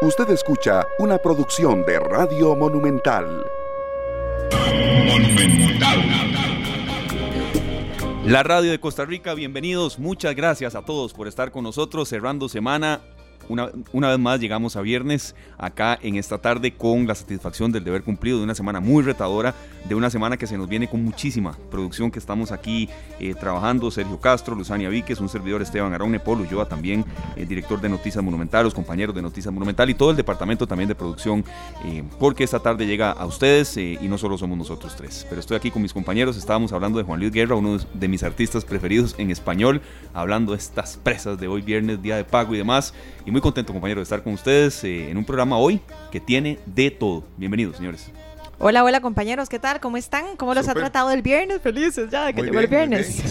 Usted escucha una producción de Radio Monumental. La radio de Costa Rica, bienvenidos. Muchas gracias a todos por estar con nosotros cerrando semana una, una, vez más llegamos a viernes acá en esta tarde con la satisfacción del deber cumplido de una semana muy retadora, de una semana que se nos viene con muchísima producción que estamos aquí eh, trabajando. Sergio Castro, Luzania Víquez, un servidor Esteban Arone, Polo Yoa también, eh, director de Noticias Monumental, los compañeros de Noticias Monumental y todo el departamento también de producción, eh, porque esta tarde llega a ustedes y no solo somos nosotros tres. Pero estoy aquí con mis compañeros, estábamos hablando de Juan Luis Guerra, uno de mis artistas preferidos en español, hablando de estas presas de hoy viernes, día de pago y demás. Contento, compañero, de estar con ustedes eh, en un programa hoy que tiene de todo. Bienvenidos, señores. Hola, hola compañeros, ¿qué tal? ¿Cómo están? ¿Cómo los ha tratado el viernes? Felices ya de que llegó el viernes.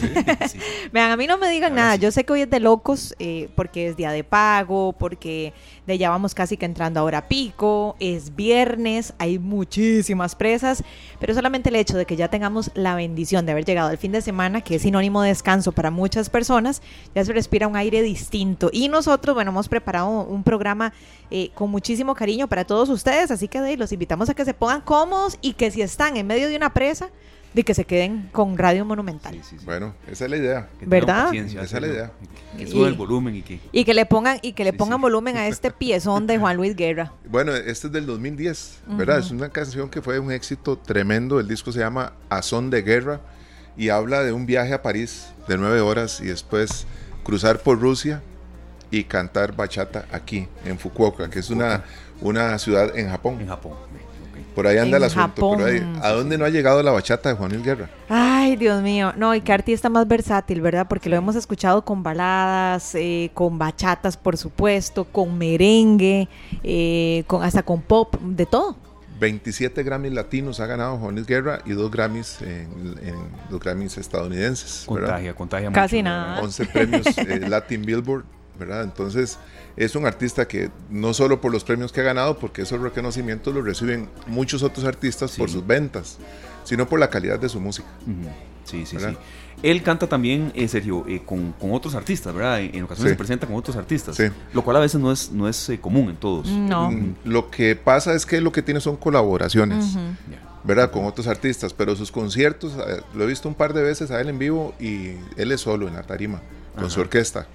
Vean, a mí no me digan nada, yo sé que hoy es de locos eh, porque es día de pago, porque de ya vamos casi que entrando ahora pico, es viernes, hay muchísimas presas, pero solamente el hecho de que ya tengamos la bendición de haber llegado el fin de semana, que es sinónimo de descanso para muchas personas, ya se respira un aire distinto. Y nosotros, bueno, hemos preparado un programa eh, con muchísimo cariño para todos ustedes, así que de, los invitamos a que se pongan cómodos y que si están en medio de una presa, de que se queden con Radio Monumental. Bueno, esa es la idea. ¿Verdad? Esa es la idea. Que suba el volumen y que... Y que le pongan, y que le pongan volumen a este piezón de Juan Luis Guerra. Bueno, este es del 2010, ¿verdad? Es una canción que fue un éxito tremendo. El disco se llama A Son de Guerra y habla de un viaje a París de nueve horas y después cruzar por Rusia y cantar bachata aquí, en Fukuoka, que es una, una ciudad en Japón. En Japón. Por ahí anda el asunto. ¿A dónde no ha llegado la bachata de Juan Luis Guerra? Ay, Dios mío. No, y qué artista más versátil, ¿verdad? Porque lo hemos escuchado con baladas, eh, con bachatas, por supuesto, con merengue, eh, con, hasta con pop, de todo. 27 Grammys latinos ha ganado Juan Luis Guerra y dos Grammys en, los Grammys estadounidenses. Contagia, contagia Casi nada. 11 premios eh, Latin Billboard ¿verdad? Entonces es un artista que no solo por los premios que ha ganado, porque esos reconocimientos los reciben muchos otros artistas por sus ventas, sino por la calidad de su música. Sí, sí, sí. Él canta también, eh, Sergio, eh, con, otros artistas, ¿verdad? En, ocasiones se presenta con otros artistas, lo cual a veces no es, no es eh, común en todos. No. Mm, lo que pasa es que lo que tiene son colaboraciones. ¿verdad? Con otros artistas, pero sus conciertos, lo he visto un par de veces a él en vivo y él es solo en la tarima, con su orquesta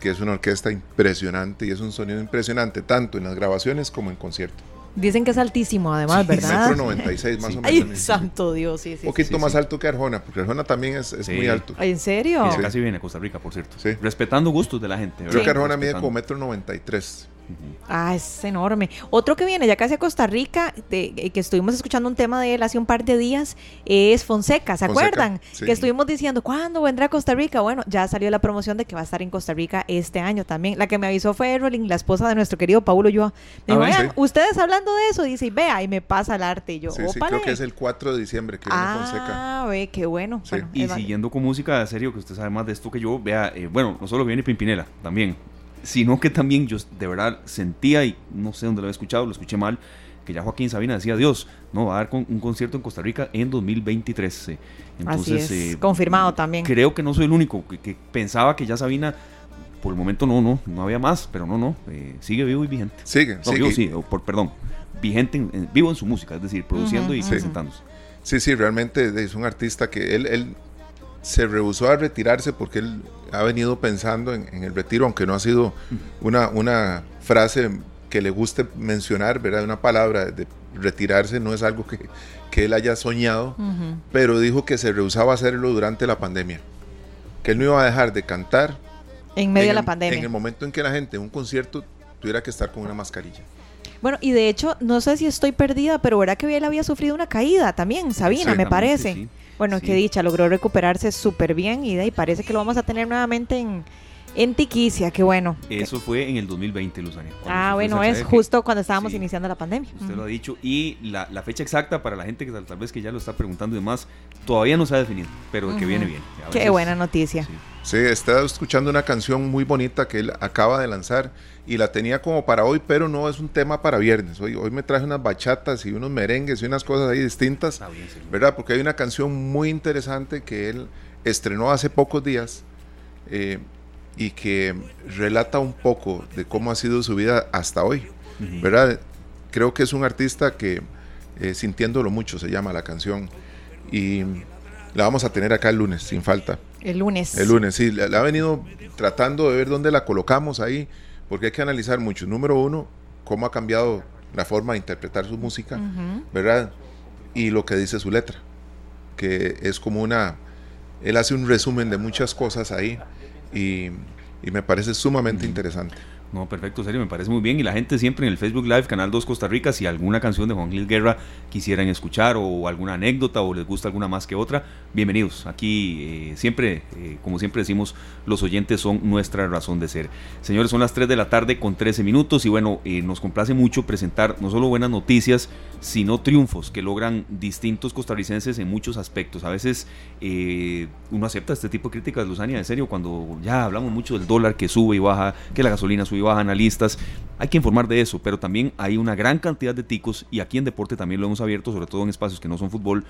que es una orquesta impresionante y es un sonido impresionante, tanto en las grabaciones como en concierto. Dicen que es altísimo, además, ¿verdad? Metro 96 más o menos. Ay, santo Dios, sí, sí. Un poquito más alto que Arjona, porque Arjona también es, muy alto. ¿En serio? casi viene a Costa Rica, por cierto. Respetando gustos de la gente. Creo que Arjona mide como metro 93. Ah, es enorme. Otro que viene ya casi a Costa Rica, que estuvimos escuchando un tema de él hace un par de días, es Fonseca, ¿se acuerdan? Que estuvimos diciendo, ¿cuándo vendrá a Costa Rica? Bueno, ya salió la promoción de que va a estar en Costa Rica este año también. La que me avisó fue Errolin, la esposa de nuestro querido Paulo Yo. Me dijo, ah, ustedes hablando de eso, dice, vea, y me pasa el arte. Y yo, sí, sí, creo que es el 4 de diciembre que viene Fonseca. Ah, ve, qué bueno. y siguiendo con música, serio, que usted sabe más de esto que yo, vea, eh, bueno, no solo viene Pimpinela, también sino que también yo de verdad sentía, y no sé dónde lo había escuchado, lo escuché mal, que ya Joaquín Sabina decía, Dios, no, va a dar un concierto en Costa Rica en 2023. Entonces, Así es, eh, confirmado también. Creo que no soy el único que, pensaba que ya Sabina, por el momento no, no, no había más, pero no, no, eh, sigue vivo y vigente. Sigue, sigue. sí, por, perdón, vigente, vivo en su música, es decir, produciendo y presentándose. Sí, sí, realmente es un artista que él, él se rehusó a retirarse porque él ha venido pensando en, el retiro, aunque no ha sido una, una frase que le guste mencionar, ¿verdad? Una palabra de retirarse no es algo que, que él haya soñado, pero dijo que se rehusaba a hacerlo durante la pandemia, que él no iba a dejar de cantar en medio de la pandemia. En el momento en que la gente en un concierto tuviera que estar con una mascarilla. Bueno, y de hecho, no sé si estoy perdida, pero verá que él había sufrido una caída también, Sabina, me parece. Bueno, qué dicha, logró recuperarse súper bien y de ahí parece que lo vamos a tener nuevamente en, en Tiquicia, qué bueno. Eso fue en el 2020, Luzania. Ah, bueno, es justo cuando estábamos iniciando la pandemia. Usted lo ha dicho. Y la, fecha exacta para la gente que tal, vez que ya lo está preguntando y demás, todavía no se ha definido, pero que viene bien. Qué buena noticia. Sí. está escuchando una canción muy bonita que él acaba de lanzar y la tenía como para hoy, pero no es un tema para viernes. Hoy, hoy me traje unas bachatas y unos merengues y unas cosas ahí distintas, ¿verdad? Porque hay una canción muy interesante que él estrenó hace pocos días. Eh, y que relata un poco de cómo ha sido su vida hasta hoy. ¿verdad? Creo que es un artista que, eh, sintiéndolo mucho, se llama la canción. Y la vamos a tener acá el lunes, sin falta. El lunes. El lunes, sí. La, ha venido tratando de ver dónde la colocamos ahí, porque hay que analizar mucho. Número uno, cómo ha cambiado la forma de interpretar su música, ¿verdad? Y lo que dice su letra, que es como una... Él hace un resumen de muchas cosas ahí y, me parece sumamente interesante. No, perfecto, serio, me parece muy bien. Y la gente siempre en el Facebook Live, Canal 2 Costa Rica, si alguna canción de Juan Luis Guerra quisieran escuchar o alguna anécdota o les gusta alguna más que otra, bienvenidos. Aquí eh, siempre, eh, como siempre decimos, los oyentes son nuestra razón de ser. Señores, son las 3 de la tarde con 13 minutos y bueno, eh, nos complace mucho presentar no solo buenas noticias, sino triunfos que logran distintos costarricenses en muchos aspectos. A veces uno acepta este tipo de críticas, Luzania, en serio, cuando ya hablamos mucho del dólar que sube y baja, que la gasolina sube baja, analistas, hay que informar de eso, pero también hay una gran cantidad de ticos y aquí en deporte también lo hemos abierto, sobre todo en espacios que no son fútbol,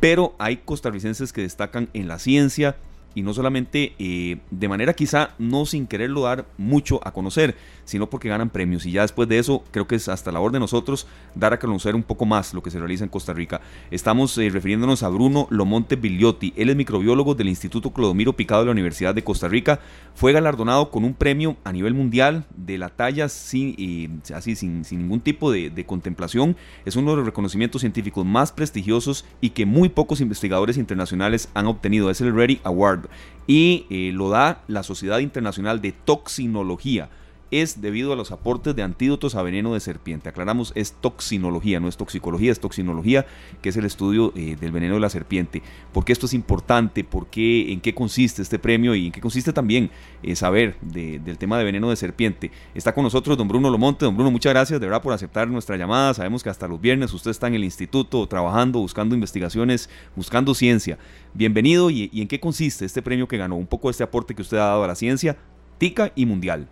pero hay costarricenses que destacan en la ciencia, y no solamente eh, de manera quizá no sin quererlo dar mucho a conocer, sino porque ganan premios. Y ya después de eso, creo que es hasta la hora de nosotros dar a conocer un poco más lo que se realiza en Costa Rica. Estamos eh, refiriéndonos a Bruno Lomonte Bigliotti. Él es microbiólogo del Instituto Clodomiro Picado de la Universidad de Costa Rica. Fue galardonado con un premio a nivel mundial de la talla sin, así, sin, ningún tipo de, de contemplación. Es uno de los reconocimientos científicos más prestigiosos y que muy pocos investigadores internacionales han obtenido. Es el Ready Award y eh, lo da la Sociedad Internacional de Toxinología es debido a los aportes de antídotos a veneno de serpiente. Aclaramos, es toxinología, no es toxicología, es toxinología, que es el estudio eh, del veneno de la serpiente. ¿Por qué esto es importante? ¿Por qué, ¿En qué consiste este premio? Y en qué consiste también eh, saber del tema de veneno de serpiente. Está con nosotros don Bruno Lomonte. Don Bruno, muchas gracias de verdad por aceptar nuestra llamada. Sabemos que hasta los viernes usted está en el instituto trabajando, buscando investigaciones, buscando ciencia. Bienvenido y, y en qué consiste este premio que ganó. Un poco este aporte que usted ha dado a la ciencia, tica y mundial.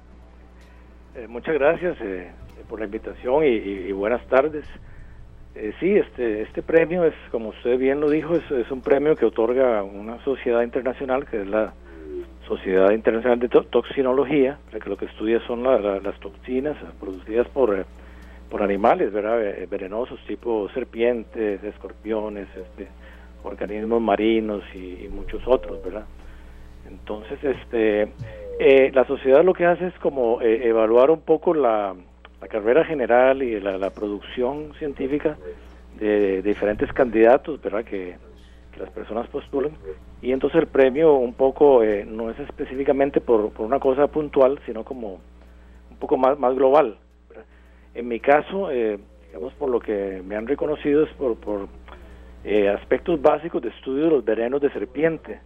Eh, muchas gracias eh, por la invitación y, buenas tardes. Eh, sí, este, este premio es, como usted bien lo dijo, es, un premio que otorga una sociedad internacional, que es la Sociedad Internacional de Toxinología, que lo que estudia son las toxinas producidas por, por animales, ¿verdad? venenosos, tipo serpientes, escorpiones, este, organismos marinos y, y muchos otros, ¿verdad? Entonces, este, eh, la sociedad lo que hace es como eh, evaluar un poco la, carrera general y la, producción científica de, diferentes candidatos, ¿verdad? Que, las personas postulan. Y entonces el premio un poco eh, no es específicamente por, una cosa puntual, sino como un poco más, más global. En mi caso, digamos, por lo que me han reconocido es por, por aspectos básicos de estudio de los venenos de serpiente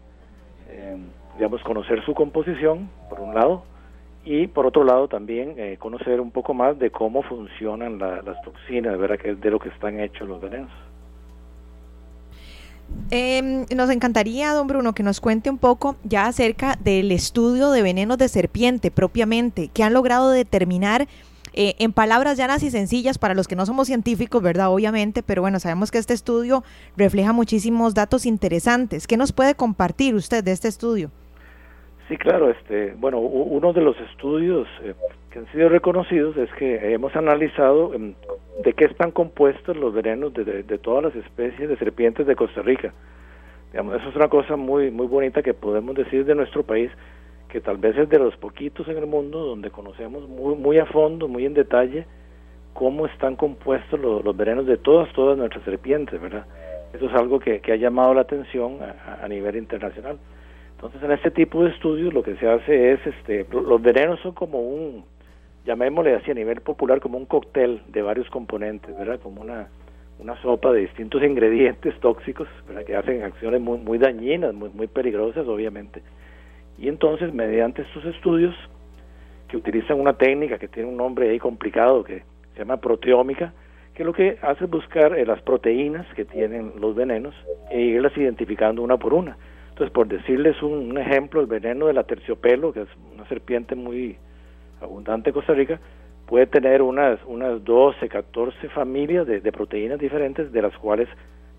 digamos, conocer su composición, por un lado, y por otro lado también eh, conocer un poco más de cómo funcionan las toxinas, es de lo que están hechos los venenos. Em, nos encantaría, don Bruno, que nos cuente un poco ya acerca del estudio de venenos de serpiente propiamente, que han logrado determinar eh, en palabras llanas y sencillas para los que no somos científicos, ¿verdad? Obviamente, pero bueno, sabemos que este estudio refleja muchísimos datos interesantes. ¿Qué nos puede compartir usted de este estudio? Sí, claro. Este, bueno, uno de los estudios eh, que han sido reconocidos es que hemos analizado em, de qué están compuestos los venenos de, todas las especies de serpientes de Costa Rica. Digamos, eso es una cosa muy muy bonita que podemos decir de nuestro país, que tal vez es de los poquitos en el mundo donde conocemos muy muy a fondo, muy en detalle cómo están compuestos los, venenos de todas todas nuestras serpientes, ¿verdad? Eso es algo que, ha llamado la atención a nivel internacional. Entonces, en este tipo de estudios lo que se hace es, este, los venenos son como un, llamémosle así a nivel popular, como un cóctel de varios componentes, ¿verdad? Como una, sopa de distintos ingredientes tóxicos, ¿verdad? Que hacen acciones muy, dañinas, muy, muy peligrosas, obviamente. Y entonces, mediante estos estudios, que utilizan una técnica que tiene un nombre ahí complicado, que se llama proteómica, que lo que hace es buscar eh, las proteínas que tienen los venenos e irlas identificando una por una. Entonces, por decirles un, ejemplo, el veneno de la terciopelo, que es una serpiente muy abundante en Costa Rica, puede tener unas, unas 12, 14 familias de, proteínas diferentes, de las cuales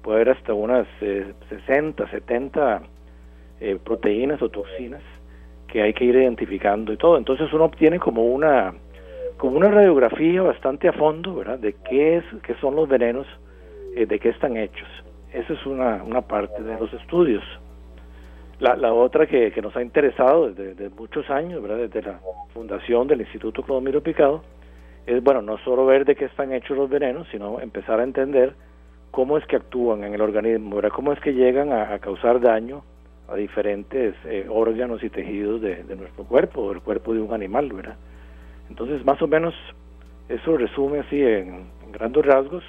puede haber hasta unas 60, eh, 70 eh, proteínas o toxinas que hay que ir identificando y todo. Entonces uno obtiene como una con una radiografía bastante a fondo, ¿verdad? De qué es, qué son los venenos, eh, de qué están hechos. Esa es una, una parte de los estudios. La, la otra que, que, nos ha interesado desde, muchos años, ¿verdad? desde la fundación del Instituto Clodomiro Picado, es, bueno, no solo ver de qué están hechos los venenos, sino empezar a entender cómo es que actúan en el organismo, ¿verdad? cómo es que llegan a, causar daño a diferentes eh, órganos y tejidos de, nuestro cuerpo, del cuerpo de un animal, ¿verdad? Entonces, más o menos, eso resume así en, grandes rasgos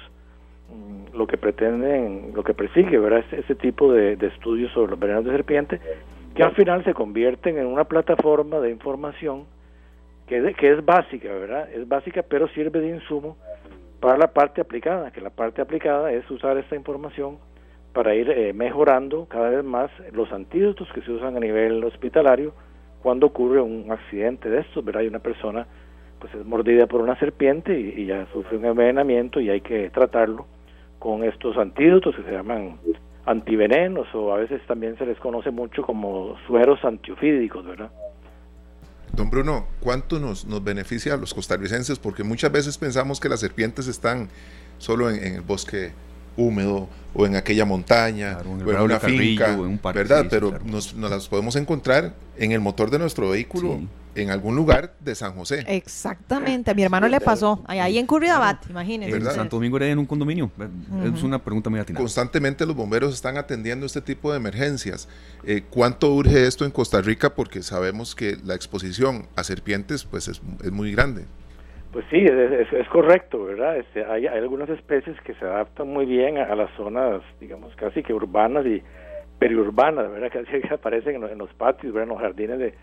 lo que pretenden, lo que persigue, ¿verdad? Ese, tipo de, estudios sobre los venenos de serpiente, que al final se convierten en una plataforma de información que, que es básica, ¿verdad? Es básica, pero sirve de insumo para la parte aplicada, que la parte aplicada es usar esta información para ir eh, mejorando cada vez más los antídotos que se usan a nivel hospitalario cuando ocurre un accidente de estos, ¿verdad? Hay una persona pues es mordida por una serpiente y, ya sufre un envenenamiento y hay que tratarlo con estos antídotos que se llaman antivenenos o a veces también se les conoce mucho como sueros antiofídicos, ¿verdad? Don Bruno, ¿cuánto nos, nos beneficia a los costarricenses? Porque muchas veces pensamos que las serpientes están solo en, el bosque húmedo o en aquella montaña o en una finca, ¿verdad? Pero nos, nos, las podemos encontrar en el motor de nuestro vehículo en algún lugar de San José. Exactamente, a mi hermano le pasó, ahí en Curridabat, imagínense. En Santo Domingo era en un condominio, es una pregunta muy atinada. Constantemente los bomberos están atendiendo este tipo de emergencias. Eh, ¿Cuánto urge esto en Costa Rica? Porque sabemos que la exposición a serpientes pues es, muy grande. Pues sí, es, correcto, ¿verdad? Este, hay, algunas especies que se adaptan muy bien a, las zonas, digamos, casi que urbanas y periurbanas, ¿verdad? Casi aparecen en, los patios. En los jardines de,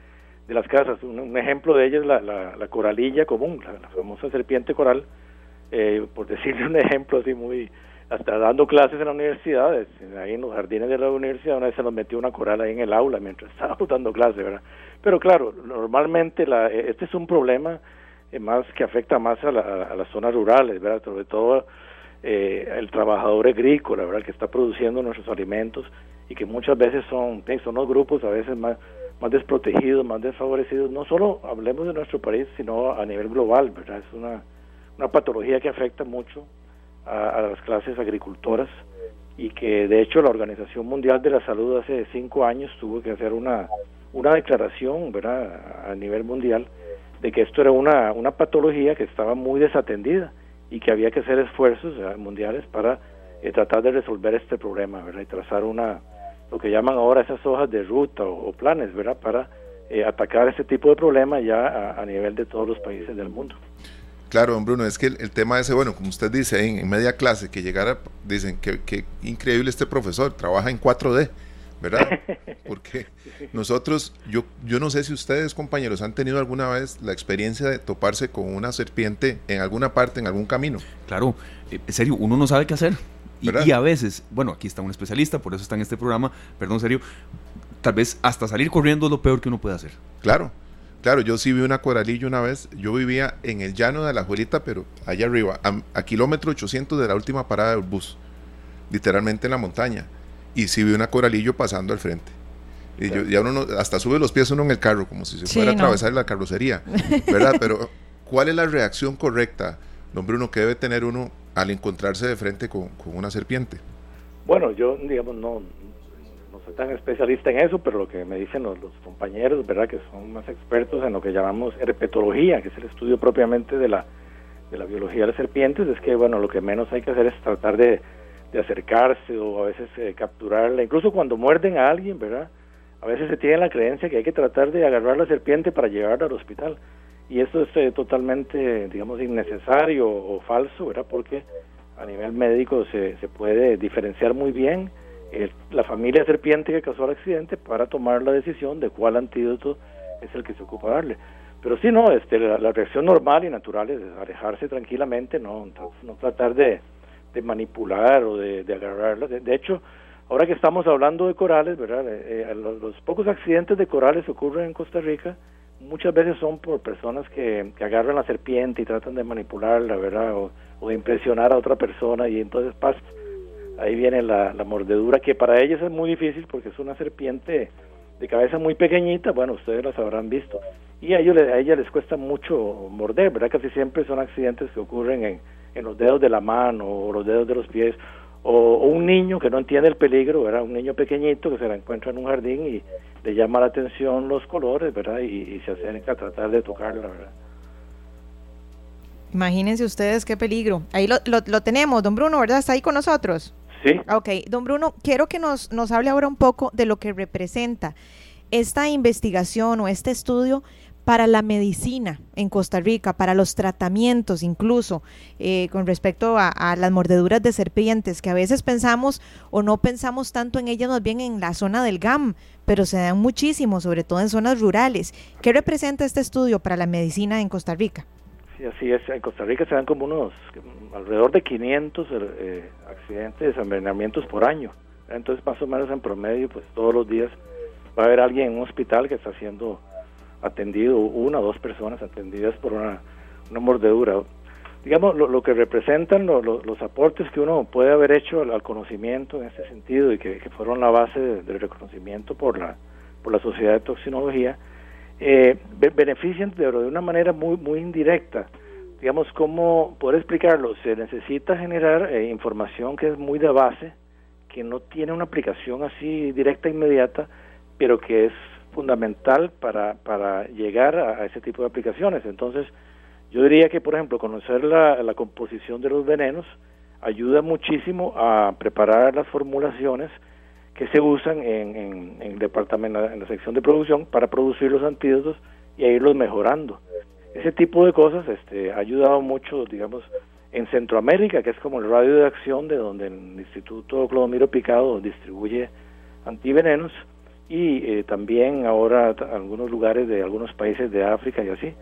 las casas. Un, ejemplo de ella es la, la, coralilla común, la, famosa serpiente coral, eh, por decirle un ejemplo así muy, hasta dando clases en la universidad, ahí en los jardines de la universidad, una vez se nos metió una coral ahí en el aula mientras estábamos dando clases, ¿verdad? Pero claro, normalmente la, e, este es un problema más que afecta más a, a, las zonas rurales, ¿verdad? Sobre todo eh, el trabajador agrícola, ¿verdad? Que está produciendo nuestros alimentos y que muchas veces son, son los grupos a veces más más desprotegidos, más desfavorecidos, no solo hablemos de nuestro país, sino a nivel global, ¿verdad? Es una, una patología que afecta mucho a, las clases agricultoras y que de hecho la Organización Mundial de la Salud hace cinco años tuvo que hacer una, una declaración, ¿verdad? A nivel mundial de que esto era una, una patología que estaba muy desatendida y que había que hacer esfuerzos mundiales para eh, tratar de resolver este problema, ¿verdad? Y trazar una, lo que llaman ahora esas hojas de ruta o, planes, ¿verdad? Para eh, atacar ese tipo de problemas ya a, nivel de todos los países del mundo. Claro, don Bruno, es que el, tema ese, bueno, como usted dice, en, media clase, que llegara, dicen que, increíble este profesor, trabaja en 4D, ¿verdad? Porque nosotros, yo, yo no sé si ustedes, compañeros, han tenido alguna vez la experiencia de toparse con una serpiente en alguna parte, en algún camino. Claro, eh, en serio, uno no sabe qué hacer. Y, a veces, bueno, aquí está un especialista, por eso está en este programa, perdón, serio, tal vez hasta salir corriendo es lo peor que uno puede hacer. Claro, claro, yo sí vi una coralillo una vez, yo vivía en el llano de la Juelita, pero allá arriba, a, kilómetro 800 de la última parada del bus, literalmente en la montaña, y sí vi una coralillo pasando al frente. Y yo, ya uno hasta sube los pies uno en el carro, como si se fuera a atravesar la carrocería, ¿verdad? Pero, ¿cuál es la reacción correcta, don Bruno, que debe tener uno al encontrarse de frente con, una serpiente? Bueno, yo, digamos, no, no soy tan especialista en eso, pero lo que me dicen los, compañeros, ¿verdad?, que son más expertos en lo que llamamos herpetología, que es el estudio propiamente de la, de la biología de las serpientes, es que, bueno, lo que menos hay que hacer es tratar de, acercarse o a veces eh, capturarla, incluso cuando muerden a alguien, ¿verdad? A veces se tiene la creencia que hay que tratar de agarrar la serpiente para llevarla al hospital y eso es eh, totalmente, digamos, innecesario o falso, ¿verdad? Porque a nivel médico se, se puede diferenciar muy bien la familia serpiente que causó el accidente para tomar la decisión de cuál antídoto es el que se ocupa darle. Pero sí, no, este, la, reacción normal y natural es alejarse tranquilamente, no, no tratar de, de manipular o de, de agarrarla. De, hecho, ahora que estamos hablando de corales, ¿verdad? Eh, eh, los, los, pocos accidentes de corales ocurren en Costa Rica muchas veces son por personas que, que agarran la serpiente y tratan de manipularla, ¿verdad? O, de impresionar a otra persona y entonces pasa, ahí viene la, la, mordedura que para ellos es muy difícil porque es una serpiente de cabeza muy pequeñita, bueno, ustedes las habrán visto, y a, ellos, a ella les cuesta mucho morder, ¿verdad? Casi siempre son accidentes que ocurren en, en los dedos de la mano o los dedos de los pies o, un niño que no entiende el peligro, ¿verdad? Un niño pequeñito que se la encuentra en un jardín y le llama la atención los colores, ¿verdad? Y, se acerca a tratar de tocarla, ¿verdad? Imagínense ustedes qué peligro. Ahí lo, lo, tenemos, don Bruno, ¿verdad? ¿Está ahí con nosotros? Sí. Ok, don Bruno, quiero que nos, nos hable ahora un poco de lo que representa esta investigación o este estudio para la medicina en Costa Rica, para los tratamientos incluso, eh, con respecto a, las mordeduras de serpientes, que a veces pensamos o no pensamos tanto en ellas, más bien en la zona del GAM, pero se dan muchísimo, sobre todo en zonas rurales. ¿Qué representa este estudio para la medicina en Costa Rica? Sí, así es. En Costa Rica se dan como unos, alrededor de 500 eh, accidentes, envenenamientos por año. Entonces, más o menos en promedio, pues todos los días va a haber alguien en un hospital que está haciendo atendido, una o dos personas atendidas por una, mordedura. Digamos, lo, que representan los aportes que uno puede haber hecho al, conocimiento en este sentido y que, fueron la base del reconocimiento por la, por la Sociedad de Toxinología, eh, benefician de, de una manera muy, muy indirecta. Digamos, ¿cómo poder explicarlo? Se necesita generar eh, información que es muy de base, que no tiene una aplicación así directa e inmediata, pero que es fundamental para, para llegar a, ese tipo de aplicaciones. Entonces, yo diría que, por ejemplo, conocer la, composición de los venenos ayuda muchísimo a preparar las formulaciones que se usan en, en, el departamento, en la sección de producción para producir los antídotos y a irlos mejorando. Ese tipo de cosas este, ha ayudado mucho, digamos, en Centroamérica, que es como el radio de acción de donde el Instituto Clodomiro Picado distribuye antivenenos, y eh, también ahora algunos lugares de algunos países de África y así.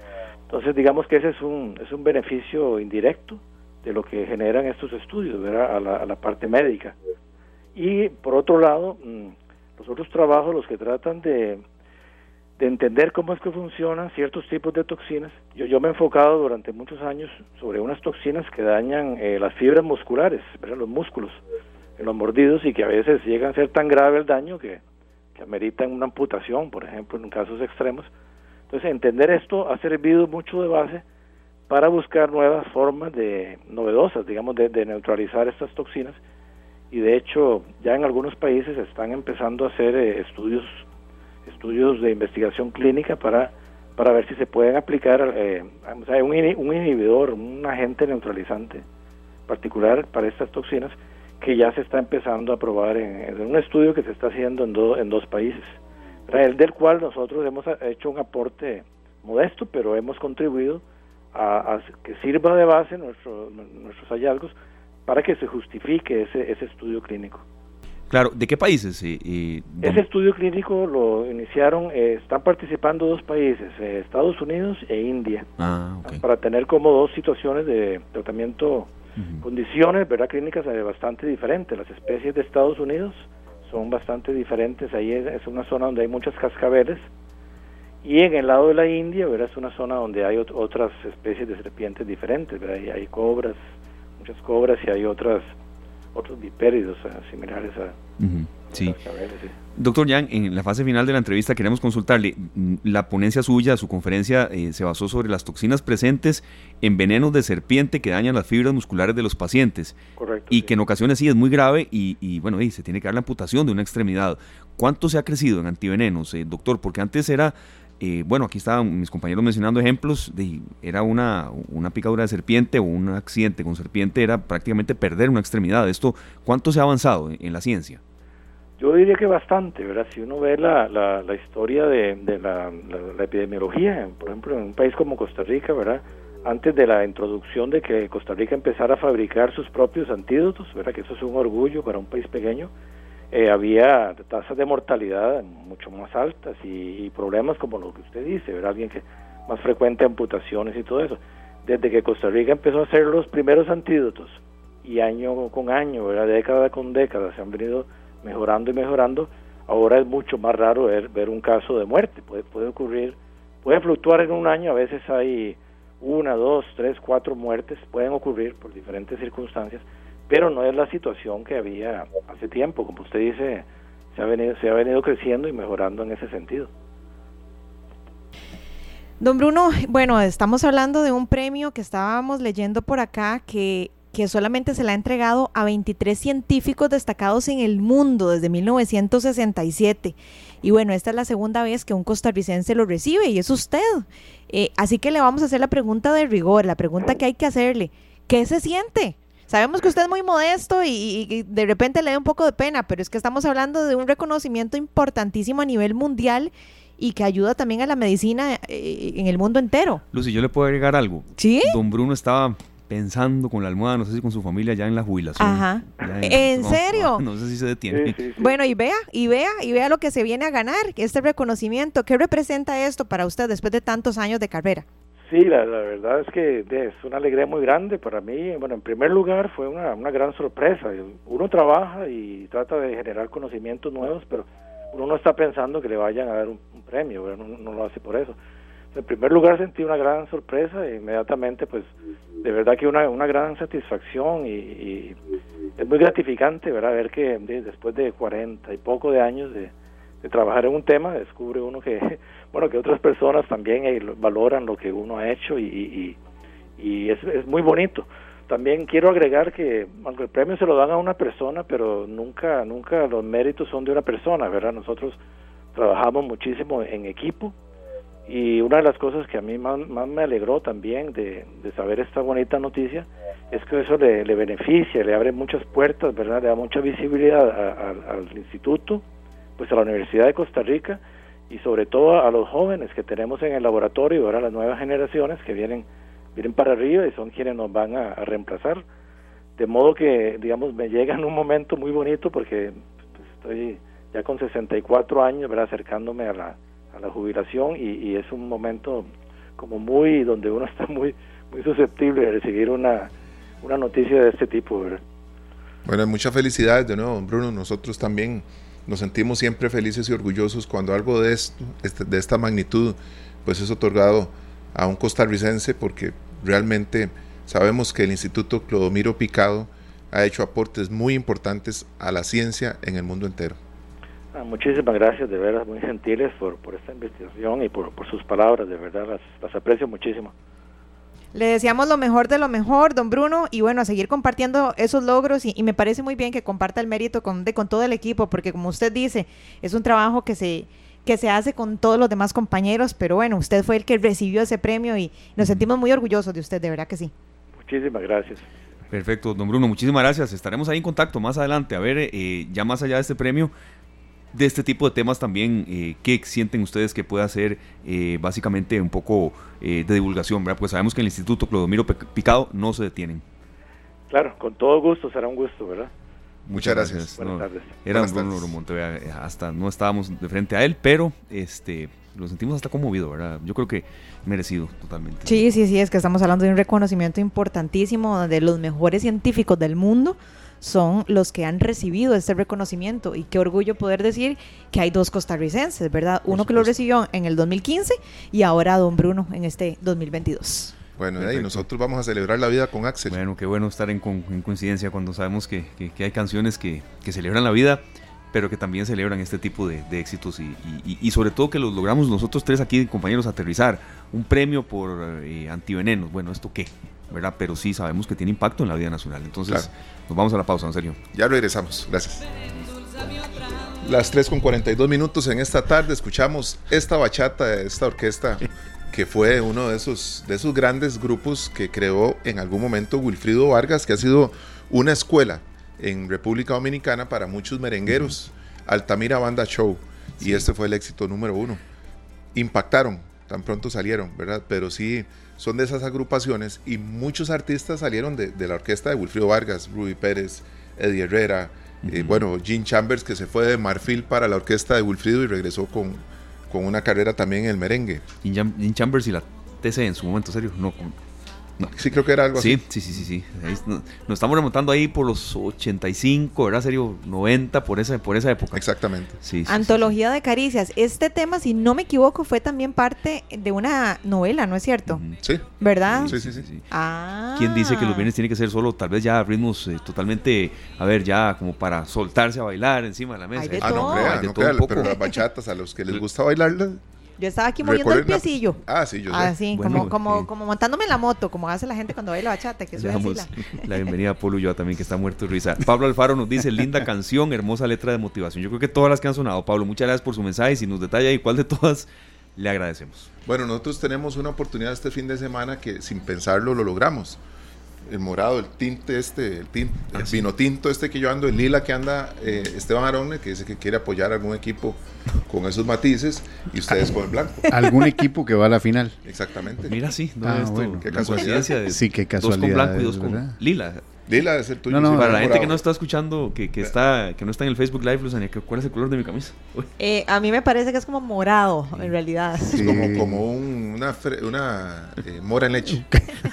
Entonces, digamos que ese es un, es un beneficio indirecto de lo que generan estos estudios ¿verdad? A, la, parte médica. Y por otro lado, mm, los otros trabajos, los que tratan de, de entender cómo es que funcionan ciertos tipos de toxinas. Yo, yo me he enfocado durante muchos años sobre unas toxinas que dañan eh, las fibras musculares, los músculos, en los mordidos y que a veces llegan a ser tan grave el daño que que ameritan una amputación, por ejemplo, en casos extremos. Entonces, entender esto ha servido mucho de base para buscar nuevas formas de novedosas, digamos, de, neutralizar estas toxinas. Y de hecho, ya en algunos países están empezando a hacer eh, estudios estudios de investigación clínica para para ver si se pueden aplicar eh, un, un inhibidor, un agente neutralizante particular para estas toxinas que ya se está empezando a probar en, un estudio que se está haciendo en, en dos países, el del cual nosotros hemos hecho un aporte modesto, pero hemos contribuido a, que sirva de base nuestro, nuestros hallazgos para que se justifique ese, ese estudio clínico. Claro, ¿de qué países? y ese estudio clínico lo iniciaron, eh, están participando dos países, eh, Estados Unidos e India, ah, para tener como dos situaciones de tratamiento condiciones verdad clínicas bastante diferentes. Las especies de Estados Unidos son bastante diferentes. Ahí es, una zona donde hay muchas cascabeles. Y en el lado de la India verdad es una zona donde hay otras especies de serpientes diferentes verdad hay cobras muchas cobras y hay otras otros bipéridos eh, similares a, Sí. Doctor Yang, en la fase final de la entrevista queremos consultarle, mm, la ponencia suya, su conferencia eh, se basó sobre las toxinas presentes en venenos de serpiente que dañan las fibras musculares de los pacientes. Correcto. Y que en ocasiones sí es muy grave y, bueno, y se tiene que dar la amputación de una extremidad. ¿Cuánto se ha crecido en antivenenos, eh, doctor? Porque antes era eh, bueno, aquí estaban mis compañeros mencionando ejemplos, de, era una, una picadura de serpiente o un accidente con serpiente, era prácticamente perder una extremidad. ¿Esto cuánto se ha avanzado en la ciencia? Yo diría que bastante, ¿verdad? Si uno ve la, la, historia de, de la, epidemiología, por ejemplo, en un país como Costa Rica, ¿verdad? Antes de la introducción de que Costa Rica empezara a fabricar sus propios antídotos, ¿verdad? Que eso es un orgullo para un país pequeño, eh, había tasas de mortalidad mucho más altas y, problemas como lo que usted dice, ¿verdad? Alguien que más frecuente amputaciones y todo eso. Desde que Costa Rica empezó a hacer los primeros antídotos y año con año, ¿verdad? Década con década se han venido mejorando y mejorando, ahora es mucho más raro ver, ver un caso de muerte, puede, puede ocurrir, puede fluctuar en un año, a veces hay una, dos, tres, cuatro muertes, pueden ocurrir por diferentes circunstancias, pero no es la situación que había hace tiempo, como usted dice, se ha venido, se ha venido creciendo y mejorando en ese sentido. Don Bruno, bueno, estamos hablando de un premio que estábamos leyendo por acá que, que solamente se le ha entregado a 23 científicos destacados en el mundo desde 1967. Y bueno, esta es la segunda vez que un costarricense lo recibe y es usted. Eh, así que le vamos a hacer la pregunta de rigor, la pregunta que hay que hacerle. ¿Qué se siente? Sabemos que usted es muy modesto y, de repente le da un poco de pena, pero es que estamos hablando de un reconocimiento importantísimo a nivel mundial y que ayuda también a la medicina eh, en el mundo entero. Lucy, yo le puedo agregar algo. ¿Sí? Don Bruno estaba pensando con la almohada, no sé si con su familia ya en la jubilación. Ajá. ¿En, serio? No, sé si se detiene. Bueno, y vea, y vea, y vea lo que se viene a ganar, este reconocimiento. ¿Qué representa esto para usted después de tantos años de carrera? Sí, la, verdad es que es una alegría muy grande para mí. Bueno, en primer lugar fue una, una gran sorpresa. Uno trabaja y trata de generar conocimientos nuevos, pero uno no está pensando que le vayan a dar un, premio, uno no lo hace por eso. En primer lugar sentí una gran sorpresa e inmediatamente pues de verdad que una, una gran satisfacción y, es muy gratificante ¿verdad? ver que después de cuarenta y poco de años de, trabajar en un tema descubre uno que bueno que otras personas también eh, valoran lo que uno ha hecho y, y, es, es muy bonito también quiero agregar que aunque el premio se lo dan a una persona pero nunca nunca los méritos son de una persona verdad nosotros trabajamos muchísimo en equipo y una de las cosas que a mí más, me alegró también de, saber esta bonita noticia es que eso le, beneficia, le abre muchas puertas, ¿verdad? Le da mucha visibilidad al instituto, pues a la Universidad de Costa Rica y sobre todo a los jóvenes que tenemos en el laboratorio, ahora las nuevas generaciones que vienen, vienen para arriba y son quienes nos van a, reemplazar. De modo que, digamos, me llega en un momento muy bonito porque pues, estoy ya con 64 años, ¿verdad? Acercándome a la a la jubilación y, es un momento como muy donde uno está muy muy susceptible de recibir una, una noticia de este tipo. Bueno, muchas felicidades de nuevo, Bruno. Nosotros también nos sentimos siempre felices y orgullosos cuando algo de esto, este, de esta magnitud, pues es otorgado a un costarricense, porque realmente sabemos que el Instituto Clodomiro Picado ha hecho aportes muy importantes a la ciencia en el mundo entero. Ah, muchísimas gracias, de veras, muy gentiles por, por esta investigación y por, por sus palabras, de verdad, las, las, aprecio muchísimo. Le deseamos lo mejor de lo mejor, don Bruno, y bueno, a seguir compartiendo esos logros y, me parece muy bien que comparta el mérito con, de, con todo el equipo, porque como usted dice, es un trabajo que se, que se hace con todos los demás compañeros, pero bueno, usted fue el que recibió ese premio y nos sentimos muy orgullosos de usted, de verdad que sí. Muchísimas gracias. Perfecto, don Bruno, muchísimas gracias. Estaremos ahí en contacto más adelante. A ver, eh, ya más allá de este premio, de este tipo de temas también, eh, ¿qué sienten ustedes que pueda ser eh, básicamente un poco eh, de divulgación? ¿verdad? Pues sabemos que el Instituto Clodomiro Picado no se detienen. Claro, con todo gusto, será un gusto, ¿verdad? Muchas gracias. Buenas tardes. Era Bruno Montoya, hasta no estábamos de frente a él, pero este lo sentimos hasta conmovido, ¿verdad? Yo creo que merecido totalmente. Sí, sí, sí, es que estamos hablando de un reconocimiento importantísimo de los mejores científicos del mundo son los que han recibido este reconocimiento y qué orgullo poder decir que hay dos costarricenses, ¿verdad? Uno que lo recibió en el 2015 y ahora don Bruno en este 2022. Bueno, y nosotros vamos a celebrar la vida con Axel. Bueno, qué bueno estar en, coincidencia cuando sabemos que, hay canciones que, celebran la vida, pero que también celebran este tipo de, éxitos y, sobre todo que los logramos nosotros tres aquí, compañeros, aterrizar. Un premio por eh, antivenenos. Bueno, ¿esto qué? ¿Verdad? Pero sí sabemos que tiene impacto en la vida nacional. Entonces, nos vamos a la pausa, en serio. Ya regresamos. Gracias. Las 3 con 42 minutos en esta tarde escuchamos esta bachata de esta orquesta que fue uno de esos, de esos grandes grupos que creó en algún momento Wilfrido Vargas, que ha sido una escuela en República Dominicana para muchos merengueros, Altamira Banda Show, y este fue el éxito número uno. Impactaron, tan pronto salieron, ¿verdad? Pero sí, son de esas agrupaciones y muchos artistas salieron de, la orquesta de Wilfrido Vargas, Ruby Pérez, Eddie Herrera, eh, bueno, Gene Chambers que se fue de Marfil para la orquesta de Wilfrido y regresó con, con una carrera también en el merengue. Gene Chambers y la TC en su momento, serio, no, Sí, creo que era algo así. Sí, sí, sí, sí. nos, estamos remontando ahí por los 85, ¿verdad? Serio, 90, por esa, por esa época. Exactamente. Sí, Antología de Caricias. Este tema, si no me equivoco, fue también parte de una novela, ¿no es cierto? Sí. ¿Verdad? Sí, sí, sí. Ah. ¿Quién dice que los bienes tienen que ser solo, tal vez ya ritmos eh, totalmente, a ver, ya como para soltarse a bailar encima de la mesa? ah, no crea, no crea, pero las bachatas a los que les gusta bailarlas Yo estaba aquí moviendo el piecillo. Ah, sí, yo sé. Así, como, como, como montándome la moto, como hace la gente cuando baila bachata, que soy así la... la bienvenida a Polo yo también, que está muerto de risa. Pablo Alfaro nos dice, linda canción, hermosa letra de motivación. Yo creo que todas las que han sonado, Pablo, muchas gracias por su mensaje. Si nos detalla y cuál de todas, le agradecemos. Bueno, nosotros tenemos una oportunidad este fin de semana que sin pensarlo lo logramos el morado, el tinte este, el, tinte, el ah, vino tinto este que yo ando, el lila que anda eh, Esteban Arone, que dice que quiere apoyar a algún equipo con esos matices y ustedes con el blanco. Algún equipo que va a la final. Exactamente. Mira, sí, no ah, esto, qué casualidad. sí, qué casualidad. Dos con blanco y dos con lila. Lila es el tuyo. para la gente que no está escuchando, que, que, está, que no está en el Facebook Live, Luzania, ¿cuál es el color de mi camisa? Eh, a mí me parece que es como morado, en realidad. Es como, como una, una eh, mora en leche,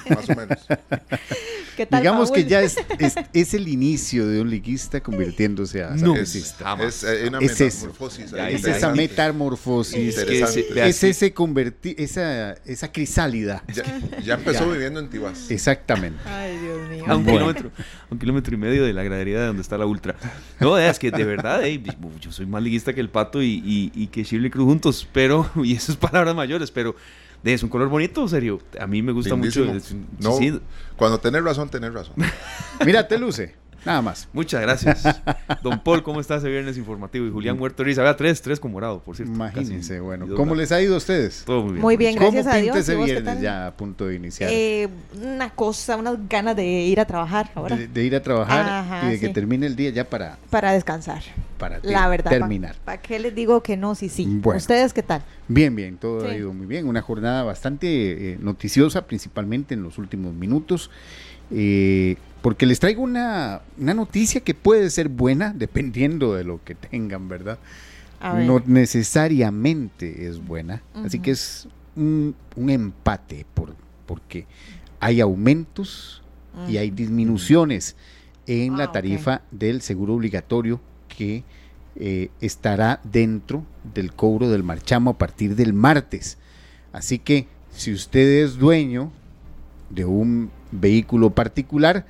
más o menos. Digamos que ya es, es, el inicio de un liguista convirtiéndose a no, es, es, una metamorfosis. Es, esa metamorfosis. Es, ese convertir, esa, esa crisálida. Ya, empezó viviendo en Tibás. Exactamente. Ay, Dios mío. A un, kilómetro, un kilómetro y medio de la gradería de donde está la ultra. No, es que de verdad, yo soy más liguista que el pato y, y, y que Shirley Cruz juntos, pero, y esas palabras mayores, pero es un color bonito, serio. A mí me gusta mucho. no, Cuando tenés razón, tenés razón. Mírate, luce. Nada más. Muchas gracias. Don Paul, ¿cómo está ese viernes informativo? Y Julián Muerto Risa. Había tres, tres con morado, por cierto. Imagínense, bueno. ¿Cómo les ha ido a ustedes? Todo muy bien. Muy bien, gracias a Dios. ese viernes ya a punto de iniciar? Eh, una cosa, unas ganas de ir a trabar ahora. De, ir a trabajar y de que termine el día ya para... Para descansar. Para la verdad, terminar. ¿Para qué les digo que no? Sí, sí. ¿Ustedes qué tal? Bien, bien. Todo ha ido muy bien. Una jornada bastante eh, noticiosa, principalmente en los últimos minutos. Eh, porque les traigo una, noticia que puede ser buena dependiendo de lo que tengan, ¿verdad? No necesariamente es buena, así que es un, empate por, porque hay aumentos y hay disminuciones en la ah, tarifa del seguro obligatorio que eh, estará dentro del cobro del marchamo a partir del martes. Así que si usted es dueño de un vehículo particular,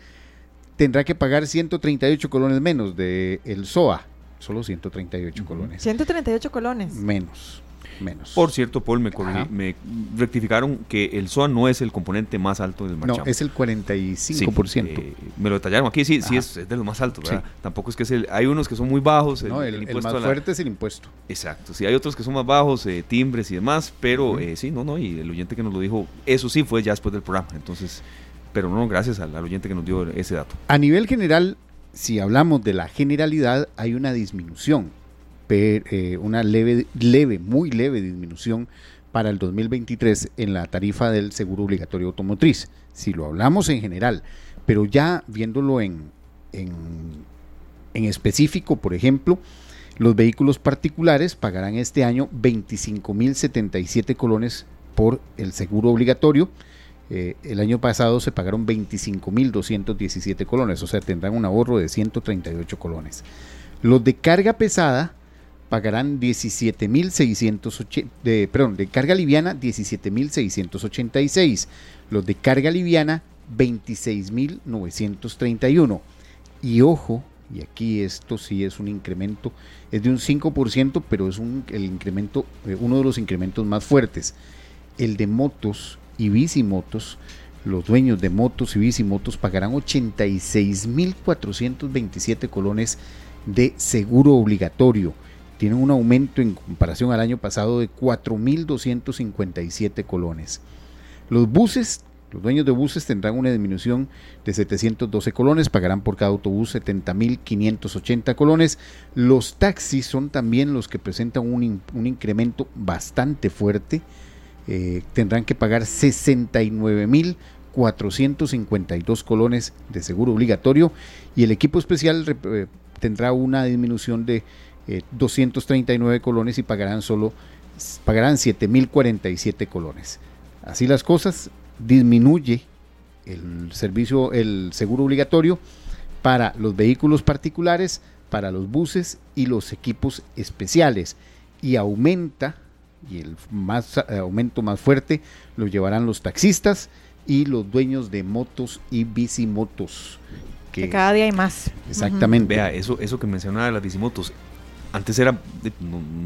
tendrá que pagar 138 colones menos de el SOA. Solo 138 colones. 138 colones. Menos. Menos. Por cierto, Paul, me, rectificaron que el SOA no es el componente más alto del marchamo. No, es el 45%. Eh, me lo detallaron aquí, sí, sí es, de los más altos, ¿verdad? Tampoco es que es el, hay unos que son muy bajos. El, no, el, más fuerte es el impuesto. Exacto, sí, hay otros que son más bajos, eh, timbres y demás, pero eh, sí, no, no, y el oyente que nos lo dijo, eso sí fue ya después del programa, entonces pero no, gracias al, oyente que nos dio ese dato. A nivel general, si hablamos de la generalidad, hay una disminución, eh, una leve, leve, muy leve disminución para el 2023 en la tarifa del seguro obligatorio automotriz, si lo hablamos en general, pero ya viéndolo en, en específico, por ejemplo, los vehículos particulares pagarán este año 25.077 colones por el seguro obligatorio, eh, el año pasado se pagaron 25.217 colones, o sea, tendrán un ahorro de 138 colones. Los de carga pesada pagarán 17.680, de, perdón, de carga liviana 17.686, los de carga liviana 26.931. Y ojo, y aquí esto sí es un incremento, es de un 5%, pero es un, el incremento, eh, uno de los incrementos más fuertes. El de motos y bicimotos, los dueños de motos y bicimotos pagarán 86.427 colones de seguro obligatorio. Tienen un aumento en comparación al año pasado de 4.257 colones. Los buses, los dueños de buses tendrán una disminución de 712 colones, pagarán por cada autobús 70.580 colones. Los taxis son también los que presentan un, un incremento bastante fuerte eh, tendrán que pagar 69.452 colones de seguro obligatorio y el equipo especial eh, tendrá una disminución de 239 eh, colones y pagarán solo pagarán 7.047 colones. Así las cosas, disminuye el servicio, el seguro obligatorio para los vehículos particulares, para los buses y los equipos especiales y aumenta y el más eh, aumento más fuerte lo llevarán los taxistas y los dueños de motos y bicimotos. Que, cada día hay más. Exactamente. Vea, eso, eso que mencionaba de las bicimotos. antes era,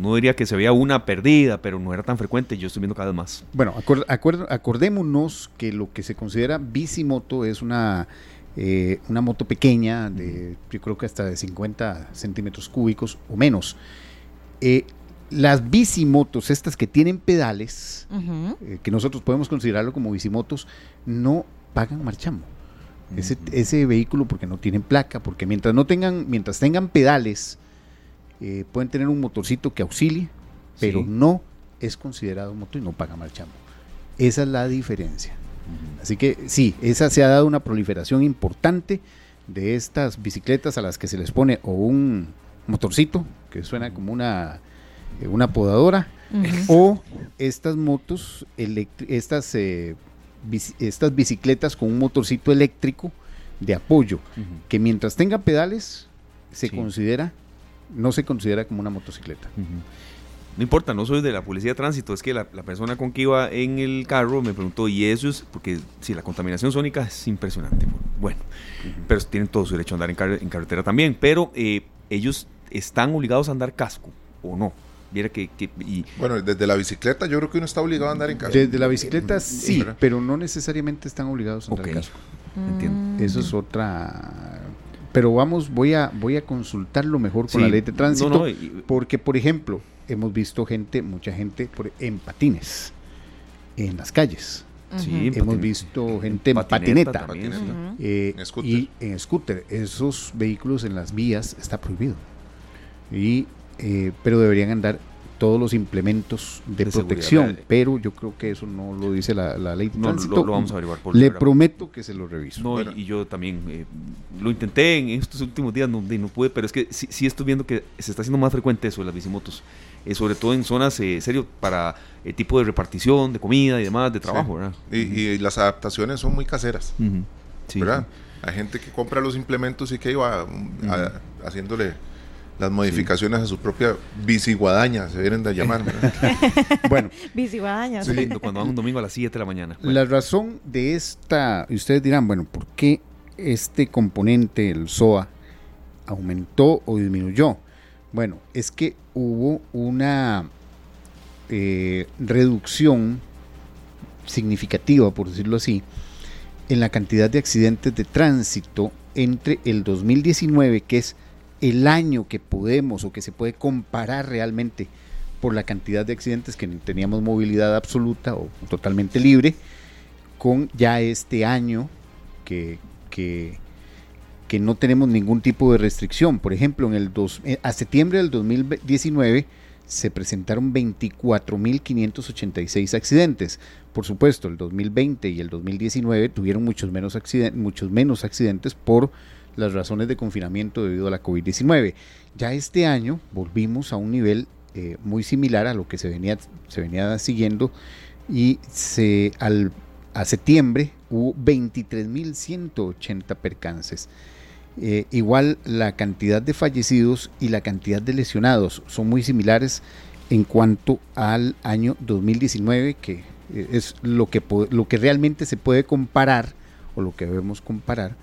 no, diría que se veía una perdida, pero no era tan frecuente, yo estoy viendo cada vez más. Bueno, acordémonos que lo que se considera bicimoto es una, eh, una moto pequeña, de, yo creo que hasta de 50 centímetros cúbicos o menos. Eh, las bicimotos, estas que tienen pedales, eh, que nosotros podemos considerarlo como bicimotos, no pagan marchamo. Ese, ese, vehículo porque no tienen placa, porque mientras no tengan, mientras tengan pedales, eh, pueden tener un motorcito que auxilie, pero no es considerado moto y no paga marchamo. Esa es la diferencia. Así que sí, esa se ha dado una proliferación importante de estas bicicletas a las que se les pone o un motorcito, que suena como una, una podadora, o estas motos, estas, eh, estas bicicletas con un motorcito eléctrico de apoyo, que mientras tenga pedales se considera no se considera como una motocicleta. No importa, no soy de la policía de tránsito, es que la, persona con que iba en el carro me preguntó, ¿y eso es? Porque si la contaminación sónica es impresionante. Bueno, pero tienen todo su derecho a andar en, carretera también, pero eh, ellos están obligados a andar casco, ¿o no? Que, Bueno, desde la bicicleta yo creo que uno está obligado a andar en casco. Desde la bicicleta sí, pero no necesariamente están obligados a andar en casco. Entiendo. Eso es otra pero vamos, voy a, voy a consultarlo mejor con la ley de tránsito, porque por ejemplo, hemos visto gente, mucha gente en patines, en las calles. hemos visto gente en patineta, eh, y en scooter. Esos vehículos en las vías está prohibido. Y, eh, pero deberían andar todos los implementos de, protección, pero yo creo que eso no lo dice la, ley de no, Lo, vamos a averiguar. Por Le prometo que se lo reviso. No, y, yo también eh, lo intenté en estos últimos días, no, no pude, pero es que sí, estoy viendo que se está haciendo más frecuente eso de las bicimotos, eh, sobre todo en zonas, eh, serio, para el tipo de repartición de comida y demás, de trabajo, ¿verdad? Y, las adaptaciones son muy caseras, ¿verdad? Hay gente que compra los implementos y que iba haciéndole las modificaciones a su propia biciguadaña, se vienen de llamar. bueno, biciguadaña. Sí. Cuando van un domingo a las 7 de la mañana. La razón de esta, y ustedes dirán, bueno, ¿por qué este componente, el SOA, aumentó o disminuyó? Bueno, es que hubo una eh, reducción significativa, por decirlo así, en la cantidad de accidentes de tránsito entre el 2019, que es el año que podemos o que se puede comparar realmente por la cantidad de accidentes que teníamos movilidad absoluta o totalmente libre, con ya este año que, que, no tenemos ningún tipo de restricción. Por ejemplo, en el dos, eh, a septiembre del 2019 se presentaron 24.586 accidentes. Por supuesto, el 2020 y el 2019 tuvieron muchos menos, accidentes, muchos menos accidentes por las razones de confinamiento debido a la COVID-19. Ya este año volvimos a un nivel eh, muy similar a lo que se venía, se venía siguiendo y al, a septiembre hubo 23.180 percances. Eh, igual la cantidad de fallecidos y la cantidad de lesionados son muy similares en cuanto al año 2019, que eh, es lo que, lo que realmente se puede comparar o lo que debemos comparar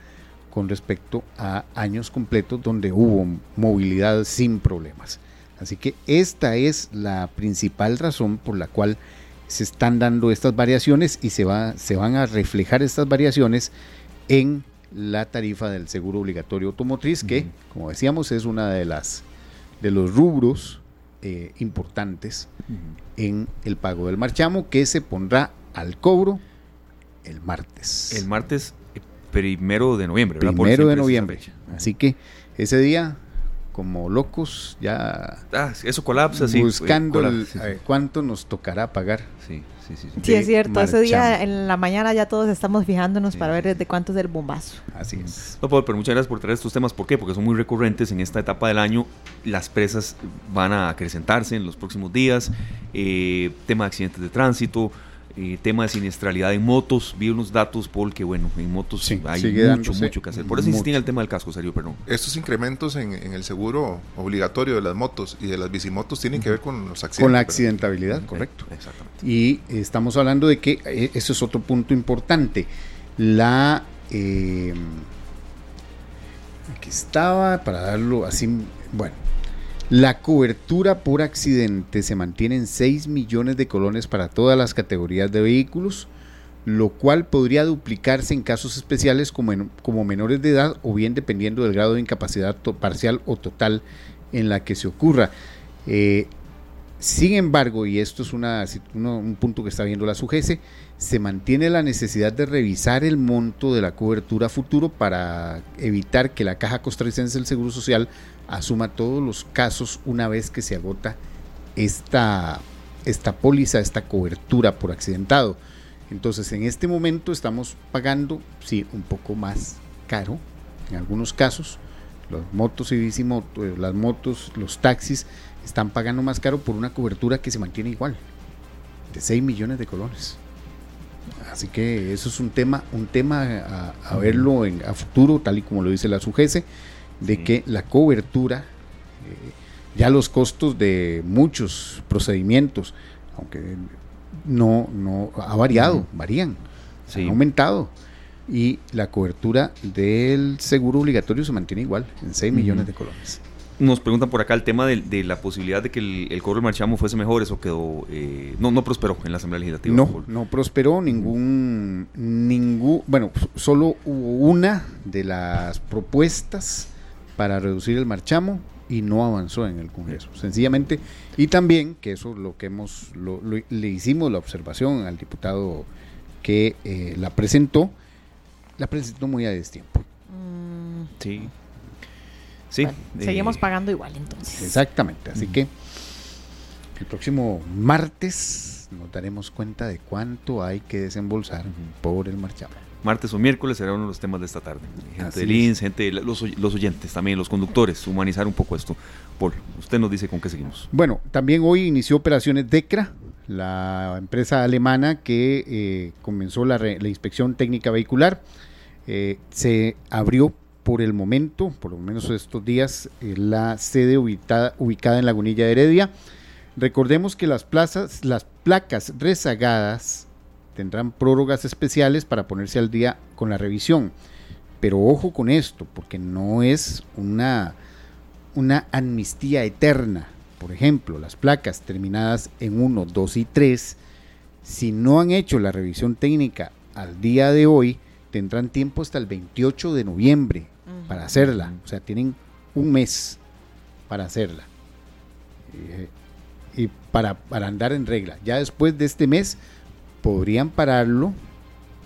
con respecto a años completos donde hubo movilidad sin problemas. Así que esta es la principal razón por la cual se están dando estas variaciones y se, va, se van a reflejar estas variaciones en la tarifa del seguro obligatorio automotriz, que, como decíamos, es una de las de los rubros eh, importantes en el pago del marchamo, que se pondrá al cobro el martes. El martes primero de noviembre, Primero de noviembre. Así que ese día, como locos, ya. Ah, eso colapsa, Buscando cuánto nos tocará pagar. Sí, sí, sí. Sí, es cierto. Ese día en la mañana ya todos estamos fijándonos para ver desde cuánto es el bombazo. Así es. No, pero muchas gracias por traer estos temas. ¿Por qué? Porque son muy recurrentes en esta etapa del año. Las presas van a acrecentarse en los próximos días. Eh, tema de accidentes de tránsito eh, tema de siniestralidad en motos. Vi unos datos, Paul, que bueno, en motos hay mucho, mucho que hacer. Por eso insistí en el tema del casco, serio, perdón. Estos incrementos en, el seguro obligatorio de las motos y de las bicimotos tienen que ver con los accidentes. Con la accidentabilidad, correcto. Exactamente. Y estamos hablando de que eh, ese es otro punto importante. La. Eh, aquí estaba, para darlo así. Bueno, La cobertura por accidente se mantiene en 6 millones de colones para todas las categorías de vehículos, lo cual podría duplicarse en casos especiales como, como menores de edad o bien dependiendo del grado de incapacidad parcial o total en la que se ocurra. Eh, sin embargo, y esto es una, un punto que está viendo la SUGESE, se mantiene la necesidad de revisar el monto de la cobertura futuro para evitar que la Caja Costarricense del Seguro Social asuma todos los casos una vez que se agota esta, esta póliza, esta cobertura por accidentado. Entonces, en este momento estamos pagando, sí, un poco más caro en algunos casos. Las motos y eh, las motos, los taxis están pagando más caro por una cobertura que se mantiene igual, de 6 millones de colones. Así que eso es un tema, un tema a, verlo en, a futuro, tal y como lo dice la SUGESE, de que la cobertura, eh, ya los costos de muchos procedimientos, aunque no, no ha variado, varían, han aumentado. Y la cobertura del seguro obligatorio se mantiene igual, en 6 millones de colones. Nos preguntan por acá el tema de, la posibilidad de que el, cobro del marchamo fuese mejor, eso quedó, eh, no, no prosperó en la Asamblea Legislativa. No, no prosperó ningún, ningún, bueno, solo hubo una de las propuestas para reducir el marchamo y no avanzó en el Congreso. Sencillamente, y también, que eso es lo que hemos, le hicimos la observación al diputado que eh, la presentó, la presentó muy a destiempo. Mm. Sí. Sí. seguimos eh, pagando igual entonces. Exactamente, así que el próximo martes nos daremos cuenta de cuánto hay que desembolsar por el marchamo. Martes o miércoles será uno de los temas de esta tarde. Gente del INS, gente, los, los, oyentes también, los conductores, humanizar un poco esto. Paul, usted nos dice con qué seguimos. Bueno, también hoy inició operaciones DECRA, la empresa alemana que eh, comenzó la, la, inspección técnica vehicular. Eh, se abrió por el momento, por lo menos estos días, eh, la sede ubicada, ubicada en Lagunilla de Heredia. Recordemos que las plazas, las placas rezagadas tendrán prórrogas especiales para ponerse al día con la revisión. Pero ojo con esto, porque no es una, una amnistía eterna. Por ejemplo, las placas terminadas en 1, 2 y 3, si no han hecho la revisión técnica al día de hoy, tendrán tiempo hasta el 28 de noviembre para hacerla. O sea, tienen un mes para hacerla. Eh, y para, para andar en regla. Ya después de este mes podrían pararlo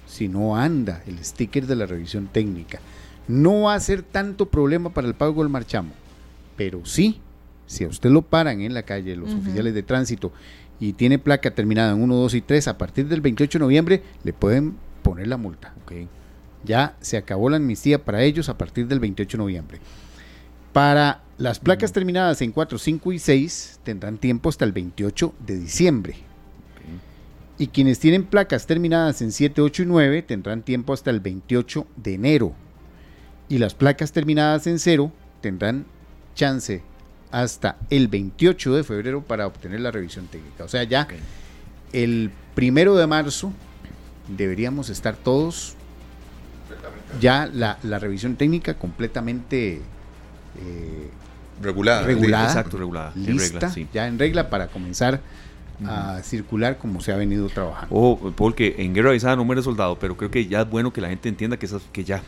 si no anda el sticker de la revisión técnica. No va a ser tanto problema para el pago del marchamo, pero sí, si a usted lo paran en la calle, los oficiales de tránsito, y tiene placa terminada en 1, 2 y 3, a partir del 28 de noviembre le pueden poner la multa. Okay. Ya se acabó la amnistía para ellos a partir del 28 de noviembre. Para las placas terminadas en 4, 5 y 6 tendrán tiempo hasta el 28 de diciembre. Y quienes tienen placas terminadas en 7, 8 y 9 tendrán tiempo hasta el 28 de enero. Y las placas terminadas en 0 tendrán chance hasta el 28 de febrero para obtener la revisión técnica. O sea, ya el primero de marzo deberíamos estar todos ya la, la revisión técnica completamente eh, regulada, regulada, exacto, regulada, lista, ya en regla para comenzar a circular como se ha venido trabajando. O porque en guerra avisada no muere soldado, pero creo que ya es bueno que la gente entienda que, esas, que ya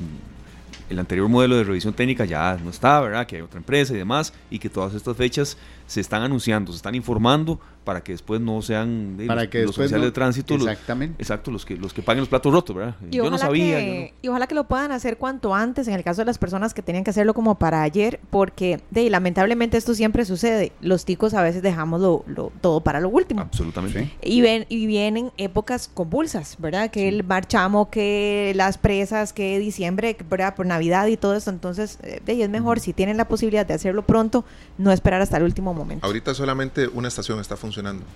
el anterior modelo de revisión técnica ya no está, ¿verdad? Que hay otra empresa y demás, y que todas estas fechas se están anunciando, se están informando para que después no sean para los, que oficiales de tránsito exactamente. los, exacto los que los que paguen los platos rotos verdad y yo no sabía y ojalá que lo puedan hacer cuanto antes en el caso de las personas que tenían que hacerlo como para ayer porque de lamentablemente esto siempre sucede. Los ticos a veces dejamos lo, todo para lo último. Absolutamente. Y ven y vienen épocas convulsas verdad que el marchamo que las presas que diciembre verdad por navidad y todo eso entonces de eh, es mejor si tienen la posibilidad de hacerlo pronto no esperar hasta el último momento. Ahorita solamente una estación está funcionando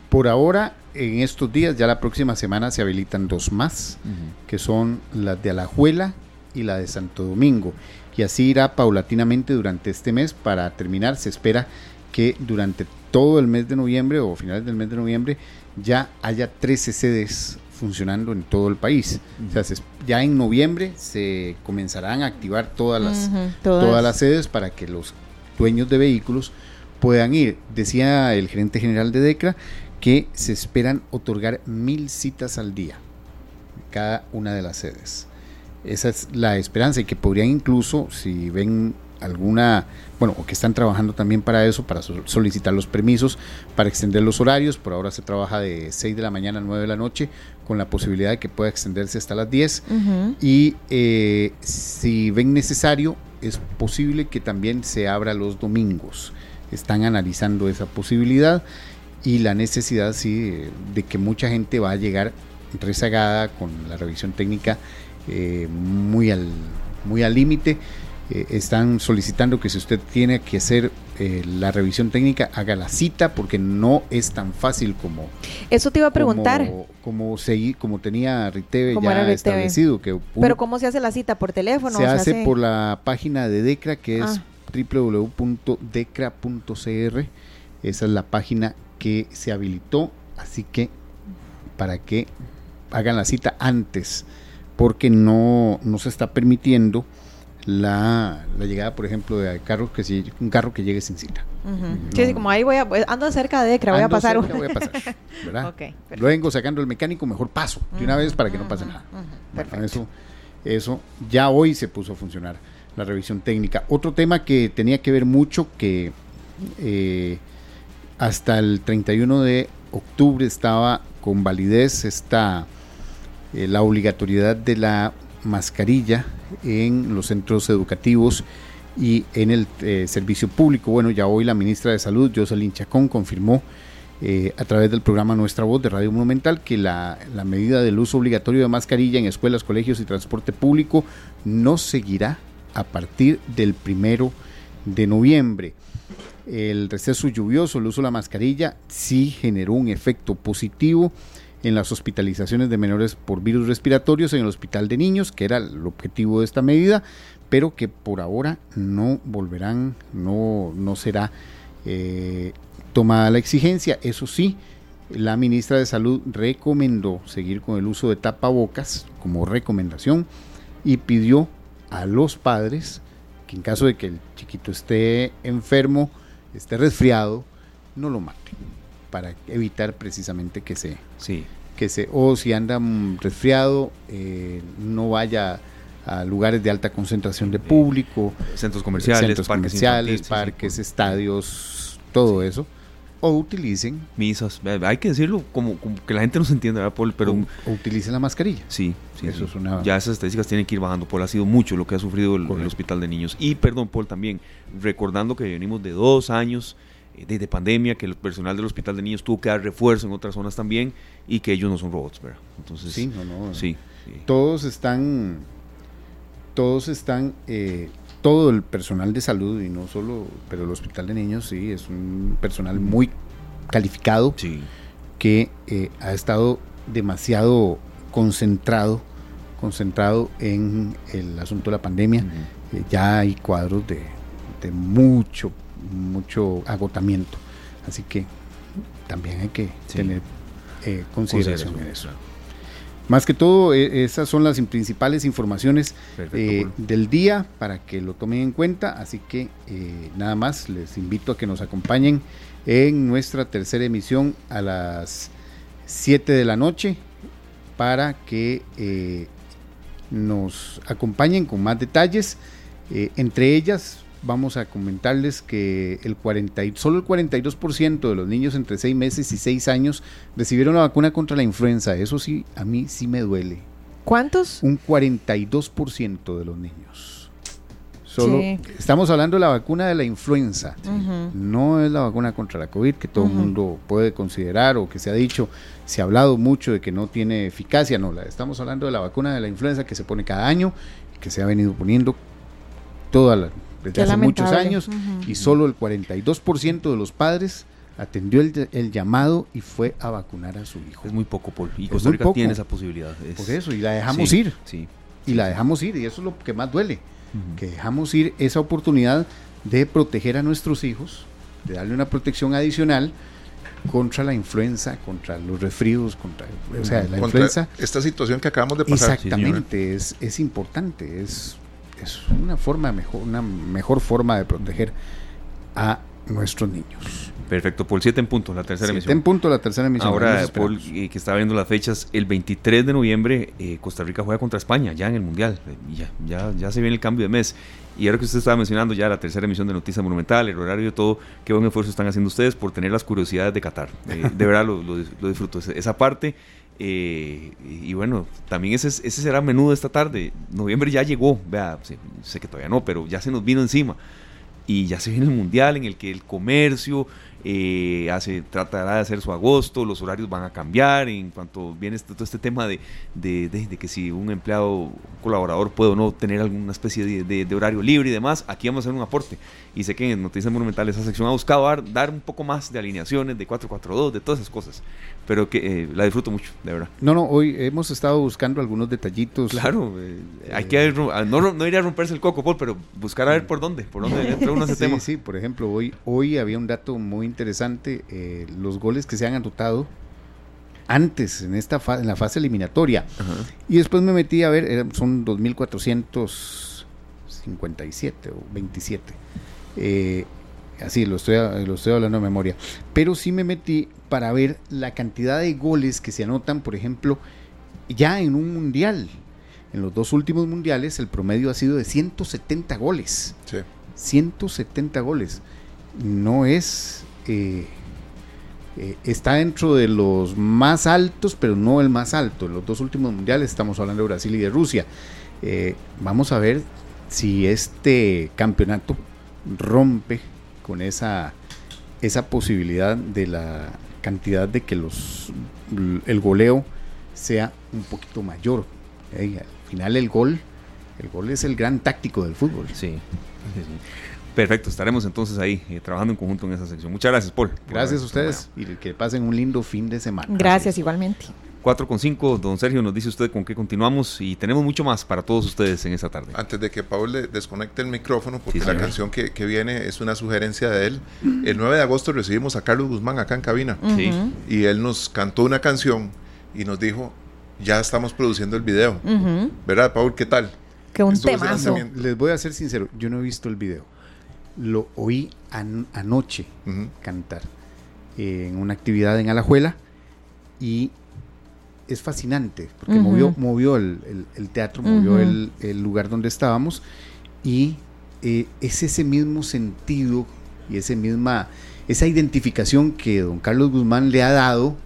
por ahora, en estos días, ya la próxima semana se habilitan dos más, que son las de Alajuela y la de Santo Domingo. Y así irá paulatinamente durante este mes. Para terminar, se espera que durante todo el mes de noviembre o finales del mes de noviembre ya haya 13 sedes funcionando en todo el país. O sea, ya en noviembre se comenzarán a activar todas las, todas las sedes para que los dueños de vehículos puedan ir. Decía el gerente general de DECRA que se esperan otorgar mil citas al día, cada una de las sedes. Esa es la esperanza y que podrían incluso, si ven alguna, bueno, o que están trabajando también para eso, para solicitar los permisos, para extender los horarios. Por ahora se trabaja de 6 de la mañana a 9 de la noche, con la posibilidad de que pueda extenderse hasta las 10. Y eh, si ven necesario, es posible que también se abra los domingos. Están analizando esa posibilidad y la necesidad, sí, de que mucha gente va a llegar rezagada con la revisión técnica eh, muy al muy al límite eh, están solicitando que si usted tiene que hacer eh, la revisión técnica, haga la cita porque no es tan fácil como... Eso te iba a preguntar. Como, seguir, como tenía Riteve ya establecido. Que Pero ¿cómo se hace la cita? ¿Por teléfono? Se, hace, por la página de DECRA que es ah. www.decra.cr. Esa es la página que se habilitó, así que para que hagan la cita antes, porque no, no se está permitiendo la, llegada, por ejemplo, de carros que un carro que llegue sin cita. sí, como ahí voy a, pues, ando cerca de Ecra, voy a pasar. voy a pasar, ¿verdad? Lo vengo sacando el mecánico, mejor paso de una vez para que no pase nada. eso, eso ya hoy se puso a funcionar la revisión técnica. Otro tema que tenía que ver mucho que eh, hasta el 31 de octubre estaba con validez esta eh, la obligatoriedad de la mascarilla en los centros educativos y en el eh, servicio público. Bueno, ya hoy la ministra de Salud, Jocelyn Chacón, confirmó a través del programa Nuestra Voz de Radio Monumental que la, la, medida del uso obligatorio de mascarilla en escuelas, colegios y transporte público no seguirá a partir del primero de noviembre. El receso lluvioso, el uso de la mascarilla sí generó un efecto positivo en las hospitalizaciones de menores por virus respiratorios en el hospital de niños, que era el objetivo de esta medida, pero que por ahora no volverán, no, no será eh, tomada la exigencia. Eso sí, la ministra de Salud recomendó seguir con el uso de tapabocas como recomendación y pidió a los padres que en caso de que el chiquito esté enfermo, esté resfriado, no lo maten para evitar precisamente que se, sí. que se o si anda resfriado, eh, no vaya a lugares de alta concentración de público, centros comerciales, centros parques, comerciales, parques estadios, todo eso. O utilicen misas, hay que decirlo como, que la gente no se entiende, ¿verdad, Paul? Pero, o, utilicen la mascarilla. Sí, sí, eso es una... Ya esas estadísticas tienen que ir bajando, Paul. Ha sido mucho lo que ha sufrido el, el hospital de niños. Y, perdón, Paul, también, recordando que venimos de dos años de, pandemia, que el personal del hospital de niños tuvo que dar refuerzo en otras zonas también y que ellos no son robots, ¿verdad? Entonces, sí, no, no. Sí, Todos están, todos están, eh, todo el personal de salud y no solo, pero el hospital de niños sí, es un personal muy calificado que eh, ha estado demasiado concentrado concentrado en el asunto de la pandemia. Eh, ya hay cuadros de, de mucho mucho agotamiento. Así que también hay que tener eh, consideración en eso. Más que todo, e, esas son las principales informaciones eh, del día para que lo tomen en cuenta. Así que eh, nada más, les invito a que nos acompañen en nuestra tercera emisión a las 7 de la noche para que nos acompañen con más detalles. entre ellas, vamos a comentarles que el 40, solo el 42% de los niños entre 6 meses y 6 años recibieron la vacuna contra la influenza. Eso sí, a mí sí me duele. ¿Cuántos? Un 42% de los niños. Solo estamos hablando de la vacuna de la influenza, no es la vacuna contra la COVID que todo el mundo puede considerar o que se ha dicho, se ha hablado mucho de que no tiene eficacia, no, la, estamos hablando de la vacuna de la influenza que se pone cada año, que se ha venido poniendo toda la, desde hace muchos años y solo el 42% de los padres atendió el, llamado y fue a vacunar a su hijo. Es muy poco, Paul. Y Costa Rica tiene esa posibilidad. Por eso, y la dejamos ir. Sí, y la dejamos ir, y eso es lo que más duele. Que dejamos ir esa oportunidad de proteger a nuestros hijos, de darle una protección adicional contra la influenza, contra los resfríos, contra, o sea, la influenza. Esta situación que acabamos de pasar. Exactamente, es, es importante, es es una forma mejor, una mejor forma de proteger a nuestros niños. Perfecto, Paul, 7 en punto, la tercera emisión. 7 en punto, la tercera emisión. Ahora, Paul, eh, que está viendo las fechas, el 23 de noviembre eh, Costa Rica juega contra España, ya en el Mundial. ya, ya, ya se viene el cambio de mes. Y ahora que usted estaba mencionando ya la tercera emisión de Noticias Monumental, el horario y todo, qué buen esfuerzo están haciendo ustedes por tener las curiosidades de Qatar. Eh, de verdad lo, lo, disfruto, esa parte. y bueno, también ese, ese será menú de esta tarde. Noviembre ya llegó, vea, sé que todavía no, pero ya se nos vino encima. Y ya se viene el mundial en el que el comercio, eh, hace, tratará de hacer su agosto, los horarios van a cambiar en cuanto viene este, todo este tema de, de, que si un empleado, un colaborador puede o no tener alguna especie de, horario libre y demás, aquí vamos a hacer un aporte. Y sé que en Noticias Monumentales esa sección ha buscado dar, un poco más de alineaciones, de 442, de todas esas cosas, pero que eh, la disfruto mucho, de verdad. No, no, hoy hemos estado buscando algunos detallitos. Claro, eh, hay que no, no ir a romperse el coco, Paul, pero buscar a ver por dónde, por dónde entra uno ese sí, tema. Sí, por ejemplo, hoy, hoy había un dato muy interesante, eh, los goles que se han anotado antes en esta en la fase eliminatoria. Y después me metí a ver, son 2457 o 27. Eh, así lo estoy, lo estoy hablando de memoria. Pero sí me metí para ver la cantidad de goles que se anotan, por ejemplo, ya en un mundial. En los dos últimos mundiales el promedio ha sido de 170 goles. 170 goles. No es eh, está dentro de los más altos, pero no el más alto. En los dos últimos mundiales estamos hablando de Brasil y de Rusia. Eh, vamos a ver si este campeonato rompe con esa, esa posibilidad de la cantidad de que los el goleo sea un poquito mayor. al final el gol, el gol es el gran táctico del fútbol. sí. Perfecto, estaremos entonces ahí eh, trabajando en conjunto en esa sección. Muchas gracias, Paul. Gracias a ustedes y que pasen un lindo fin de semana. Gracias, igualmente. 4 con 5, don Sergio, nos dice usted con qué continuamos y tenemos mucho más para todos ustedes en esta tarde. Antes de que Paul le desconecte el micrófono, porque la canción que, viene es una sugerencia de él, el 9 de agosto recibimos a Carlos Guzmán acá en cabina y él nos cantó una canción y nos dijo, ya estamos produciendo el video. ¿Verdad, Paul? ¿Qué tal? Que un temazo. Les voy a ser sincero, yo no he visto el video lo oí anoche cantar en una actividad en Alajuela y es fascinante porque movió, movió el, teatro, movió el, lugar donde estábamos y eh, es ese mismo sentido y ese misma, esa identificación que don Carlos Guzmán le ha dado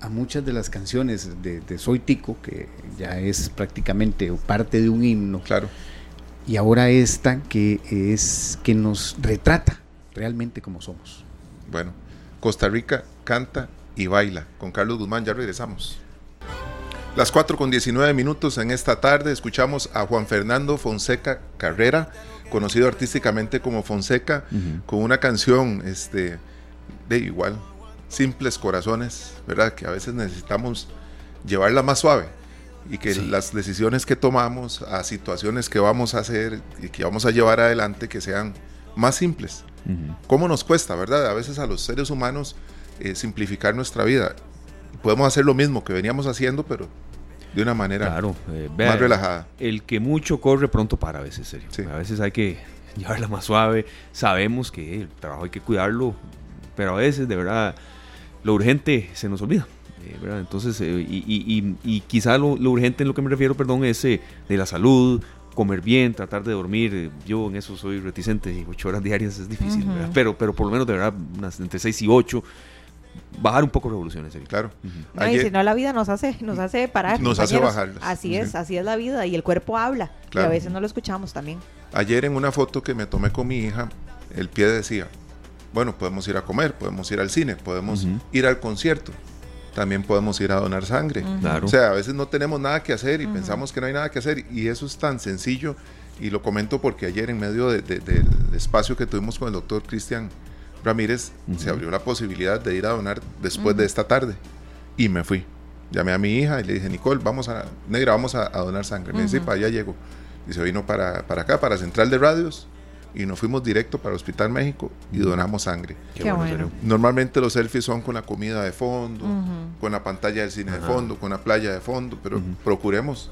a muchas de las canciones de, de Soy Tico, que ya es prácticamente parte de un himno. Claro y ahora esta que es que nos retrata realmente como somos. Bueno, Costa Rica canta y baila. Con Carlos Guzmán ya regresamos. Las 4 con 19 minutos en esta tarde escuchamos a Juan Fernando Fonseca Carrera, conocido artísticamente como Fonseca, con una canción este, de igual, Simples Corazones, ¿verdad? Que a veces necesitamos llevarla más suave y que las decisiones que tomamos a situaciones que vamos a hacer y que vamos a llevar adelante que sean más simples. ¿Cómo nos cuesta, verdad? A veces a los seres humanos eh, simplificar nuestra vida. Podemos hacer lo mismo que veníamos haciendo, pero de una manera eh, más relajada. El que mucho corre pronto para a veces, serio. A veces hay que llevarla más suave. Sabemos que el trabajo hay que cuidarlo, pero a veces de verdad lo urgente se nos olvida. Eh, Entonces, eh, y, quizá lo, urgente en lo que me refiero, perdón, es eh, de la salud, comer bien, tratar de dormir. Yo en eso soy reticente, ocho horas diarias es difícil, pero, pero por lo menos de verdad, unas entre seis y ocho, bajar un poco revoluciones. Claro. si no, la vida nos hace, nos hace parar. Nos hace bajar. Así es, así es la vida y el cuerpo habla. Y a veces no lo escuchamos también. Ayer en una foto que me tomé con mi hija, el pie decía, bueno, podemos ir a comer, podemos ir al cine, podemos ir al concierto también podemos ir a donar sangre. O sea, a veces no tenemos nada que hacer y pensamos que no hay nada que hacer y eso es tan sencillo y lo comento porque ayer en medio del espacio que tuvimos con el doctor Cristian Ramírez se abrió la posibilidad de ir a donar después de esta tarde y me fui. Llamé a mi hija y le dije, Nicole, vamos a, negra, vamos a, donar sangre. Me dice, para allá llego. Y se vino para, para acá, para Central de Radios y nos fuimos directo para el Hospital México y donamos sangre. Normalmente los selfies son con la comida de fondo, con la pantalla del cine de fondo, con la playa de fondo, pero procuremos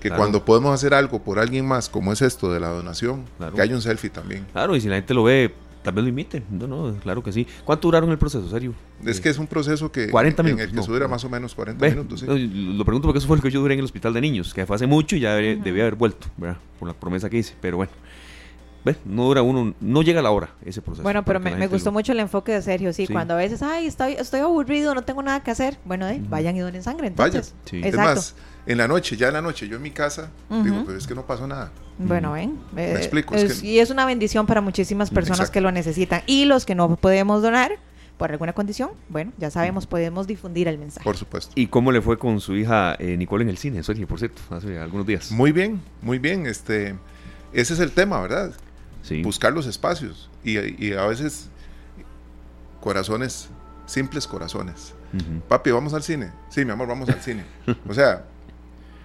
que cuando podemos hacer algo por alguien más, como es esto de la donación, que haya un selfie también. Claro, y si la gente lo ve Tal vez lo imite, no, no, claro que sí. ¿Cuánto duraron el proceso, serio? Es que es un proceso que 40 minutos, en el que se dura más o menos 40 minutos. Lo pregunto porque eso fue lo que yo duré en el hospital de niños, que fue hace mucho y ya debía, haber vuelto, ¿verdad? Por la promesa que hice, pero bueno. No dura uno, no llega la hora ese proceso. Bueno, pero me, gustó mucho el enfoque de Sergio, sí, cuando a veces, ay, estoy, estoy aburrido, no tengo nada que hacer. Bueno, vayan y donen sangre, entonces. Vaya. Es más, en la noche, ya en la noche, yo en mi casa, digo, pero es que no pasó nada. Bueno, ven. Me eh, explico. Y es una bendición para muchísimas personas que lo necesitan. Y los que no podemos donar, por alguna condición, bueno, ya sabemos, podemos difundir el mensaje. Por supuesto. ¿Y cómo le fue con su hija eh, Nicole en el cine, Sergio, por cierto, hace algunos días? Muy bien, muy bien. Este, ese es el tema, ¿verdad? Sí. Buscar los espacios. Y, a veces, corazones, simples corazones. Papi, ¿vamos al cine? Sí, mi amor, vamos al cine. o sea,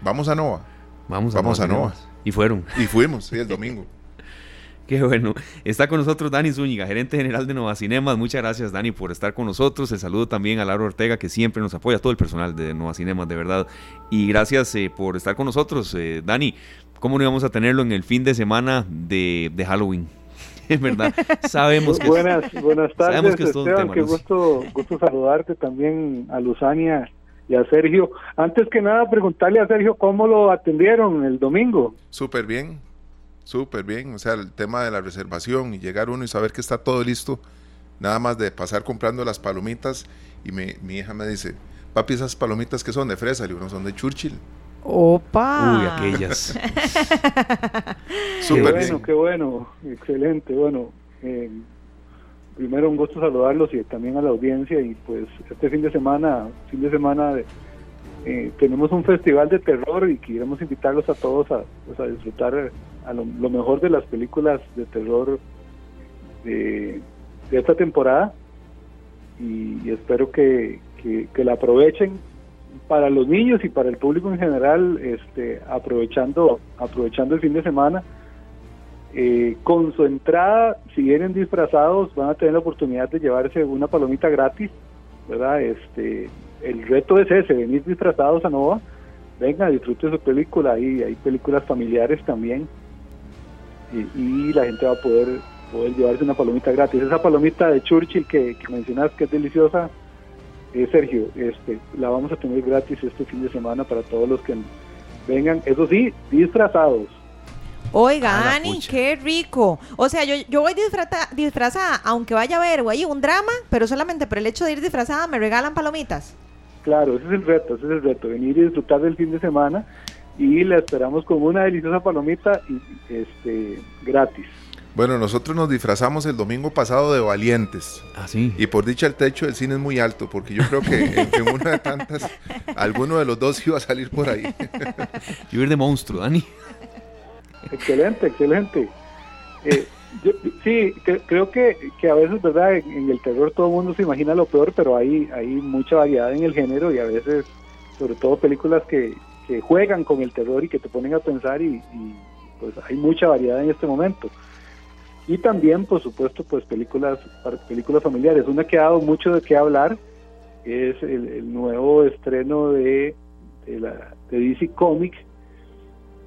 vamos a Nova. Vamos a, vamos a Nova. Y fueron. Y fuimos, sí, el domingo. Qué bueno. Está con nosotros Dani Zúñiga, gerente general de Nova Cinemas. Muchas gracias, Dani, por estar con nosotros. El saludo también a Laura Ortega, que siempre nos apoya, todo el personal de Nova Cinemas, de verdad. Y gracias eh, por estar con nosotros, eh, Dani. ¿Cómo no íbamos a tenerlo en el fin de semana de, de Halloween? Es verdad, sabemos que Buenas, buenas tardes, que Esteban, qué gusto, gusto saludarte también a Luzania y a Sergio. Antes que nada, preguntarle a Sergio cómo lo atendieron el domingo. Súper bien, súper bien. O sea, el tema de la reservación y llegar uno y saber que está todo listo, nada más de pasar comprando las palomitas. Y mi hija me dice, papi, esas palomitas que son de fresa, y uno son de Churchill. Opa. Uy, aquellas. qué bueno, qué bueno, excelente. Bueno, eh, primero un gusto saludarlos y también a la audiencia y pues este fin de semana, fin de semana eh, tenemos un festival de terror y queremos invitarlos a todos a, pues, disfrutar a lo, mejor de las películas de terror de, esta temporada y, espero que, que, la aprovechen para los niños y para el público en general este aprovechando aprovechando el fin de semana eh, con su entrada, si vienen disfrazados, van a tener la oportunidad de llevarse una palomita gratis, ¿verdad? Este, el reto es ese, venir disfrazados a Nova, venga, disfrute su película, y hay películas familiares también, y, la gente va a poder, poder llevarse una palomita gratis. Esa palomita de Churchill que, que mencionas que es deliciosa, eh, Sergio, este, la vamos a tener gratis este fin de semana para todos los que vengan, eso sí, disfrazados Oiga, Ani, qué rico. O sea, yo, yo voy disfrazada, aunque vaya a ver güey, un drama, pero solamente por el hecho de ir disfrazada me regalan palomitas. Claro, ese es el reto, ese es el reto, venir y disfrutar del fin de semana y la esperamos con una deliciosa palomita y, este gratis. Bueno, nosotros nos disfrazamos el domingo pasado de valientes. Ah, sí. Y por dicha el techo del cine es muy alto, porque yo creo que en, una de tantas, alguno de los dos iba a salir por ahí. Yo ir de monstruo, Dani. Excelente, excelente. Eh, sí, creo que, que, a veces, ¿verdad? En, el terror todo el mundo se imagina lo peor, pero hay, hay mucha variedad en el género y a veces, sobre todo películas que, que juegan con el terror y que te ponen a pensar y, pues hay mucha variedad en este momento. Y también, por supuesto, pues películas, películas familiares. Una que ha dado mucho de qué hablar es el, nuevo estreno de, la, de DC Comics,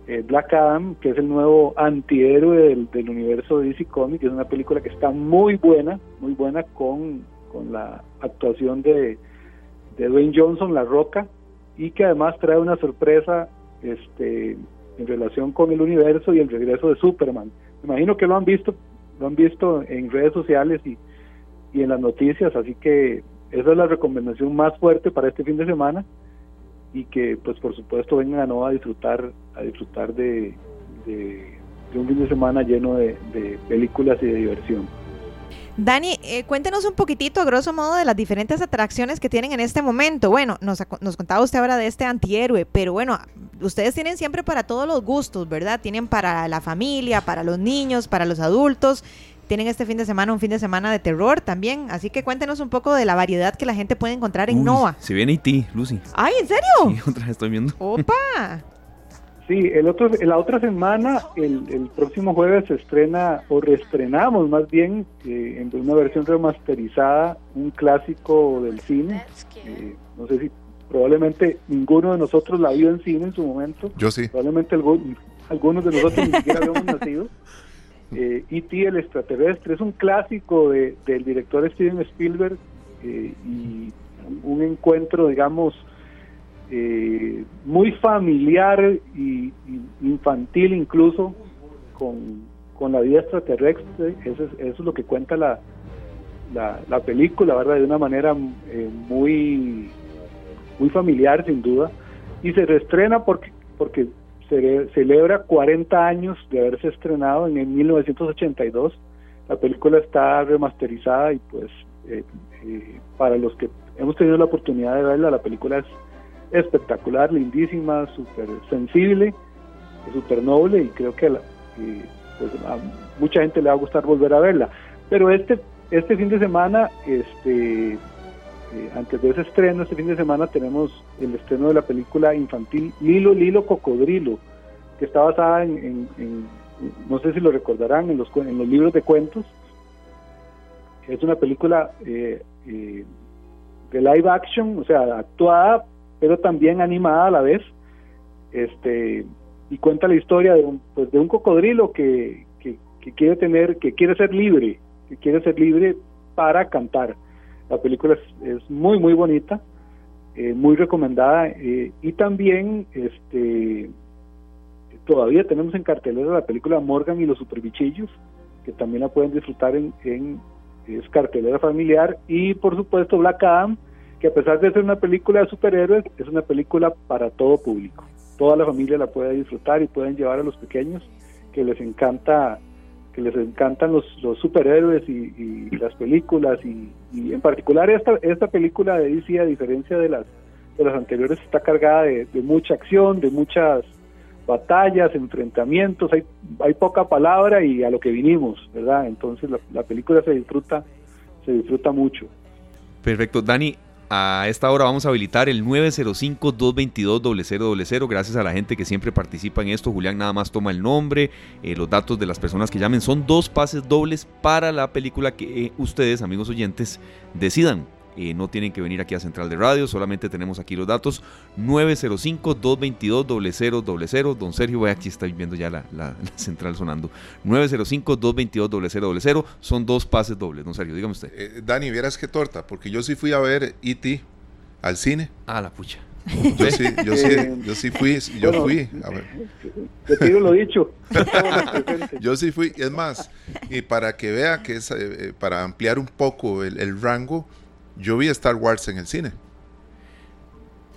eh, Black Adam, que es el nuevo antihéroe del, del universo de DC Comics, es una película que está muy buena, muy buena con, con la actuación de, Dwayne Johnson, La Roca, y que además trae una sorpresa este, en relación con el universo y el regreso de Superman. Me imagino que lo han visto, lo han visto en redes sociales y, y en las noticias, así que esa es la recomendación más fuerte para este fin de semana y que pues por supuesto vengan a a disfrutar a disfrutar de, un fin de semana lleno de, películas y de diversión. Dani, eh, cuéntenos un poquitito, a grosso modo, de las diferentes atracciones que tienen en este momento. Bueno, nos, nos contaba usted ahora de este antihéroe, pero bueno, ustedes tienen siempre para todos los gustos, ¿verdad? Tienen para la familia, para los niños, para los adultos tienen este fin de semana un fin de semana de terror también. Así que cuéntenos un poco de la variedad que la gente puede encontrar en Nova. Se viene IT, Lucy. ¡Ay, en serio! Sí, otra vez estoy viendo. ¡Opa! Sí, el otro, la otra semana, el, próximo jueves se estrena, o reestrenamos más bien, eh, en una versión remasterizada, un clásico del cine. Eh, no sé si probablemente ninguno de nosotros la vio en cine en su momento. Yo sí. Probablemente algunos de nosotros ni siquiera habíamos nacido. E el extraterrestre es un clásico de, del director Steven Spielberg y un encuentro, digamos, eh, muy familiar y, infantil incluso con, la vida extraterrestre. Eso es, lo que cuenta la, la, película, ¿verdad? De una manera eh, muy, muy familiar, sin duda. Y se reestrena porque, porque se celebra 40 años de haberse estrenado en el 1982. La película está remasterizada y pues eh, para los que hemos tenido la oportunidad de verla, la película es espectacular, lindísima, súper sensible, súper noble y creo que pues, a mucha gente le va a gustar volver a verla. Pero este, este fin de semana, este, eh, antes de ese estreno, este fin de semana tenemos el estreno de la película infantil Lilo, Lilo, Cocodrilo, que está basada en, no sé si lo recordarán, en los, en los libros de cuentos. Es una película eh, eh, de live action, o sea, actuada pero también animada a la vez, este, y cuenta la historia de un, pues de un cocodrilo que, que, quiere tener, que quiere ser libre, que quiere ser libre para cantar. La película es, muy muy bonita, eh, muy recomendada eh, y también este todavía tenemos en cartelera la película Morgan y los superbichillos que también la pueden disfrutar en, en es cartelera familiar y por supuesto Black Adam que a pesar de ser una película de superhéroes, es una película para todo público. Toda la familia la puede disfrutar y pueden llevar a los pequeños que les encanta que les encantan los, los superhéroes y, las películas y, en particular esta, esta película de DC a diferencia de las de las anteriores está cargada de, mucha acción, de muchas batallas, enfrentamientos, hay, hay poca palabra y a lo que vinimos, ¿verdad? Entonces la, la película se disfruta, se disfruta mucho. Perfecto. Dani, a esta hora vamos a habilitar el 905-222-0000. Gracias a la gente que siempre participa en esto. Julián nada más toma el nombre, eh, los datos de las personas que llamen. Son dos pases dobles para la película que eh, ustedes, amigos oyentes, decidan. Eh, no tienen que venir aquí a Central de Radio, solamente tenemos aquí los datos 905-222-0000. Don Sergio, aquí está viendo ya la, central sonando. 905-222-0000 son dos pases dobles, don Sergio, dígame usted. Eh, Dani, vieras qué torta, porque yo sí fui a ver E.T. al cine. Ah, la pucha. Yo sí, yo sí, yo sí fui, yo fui. A ver. lo dicho. yo sí fui, es más, y para que vea que es, eh, para ampliar un poco el rango, yo vi Star Wars en el cine.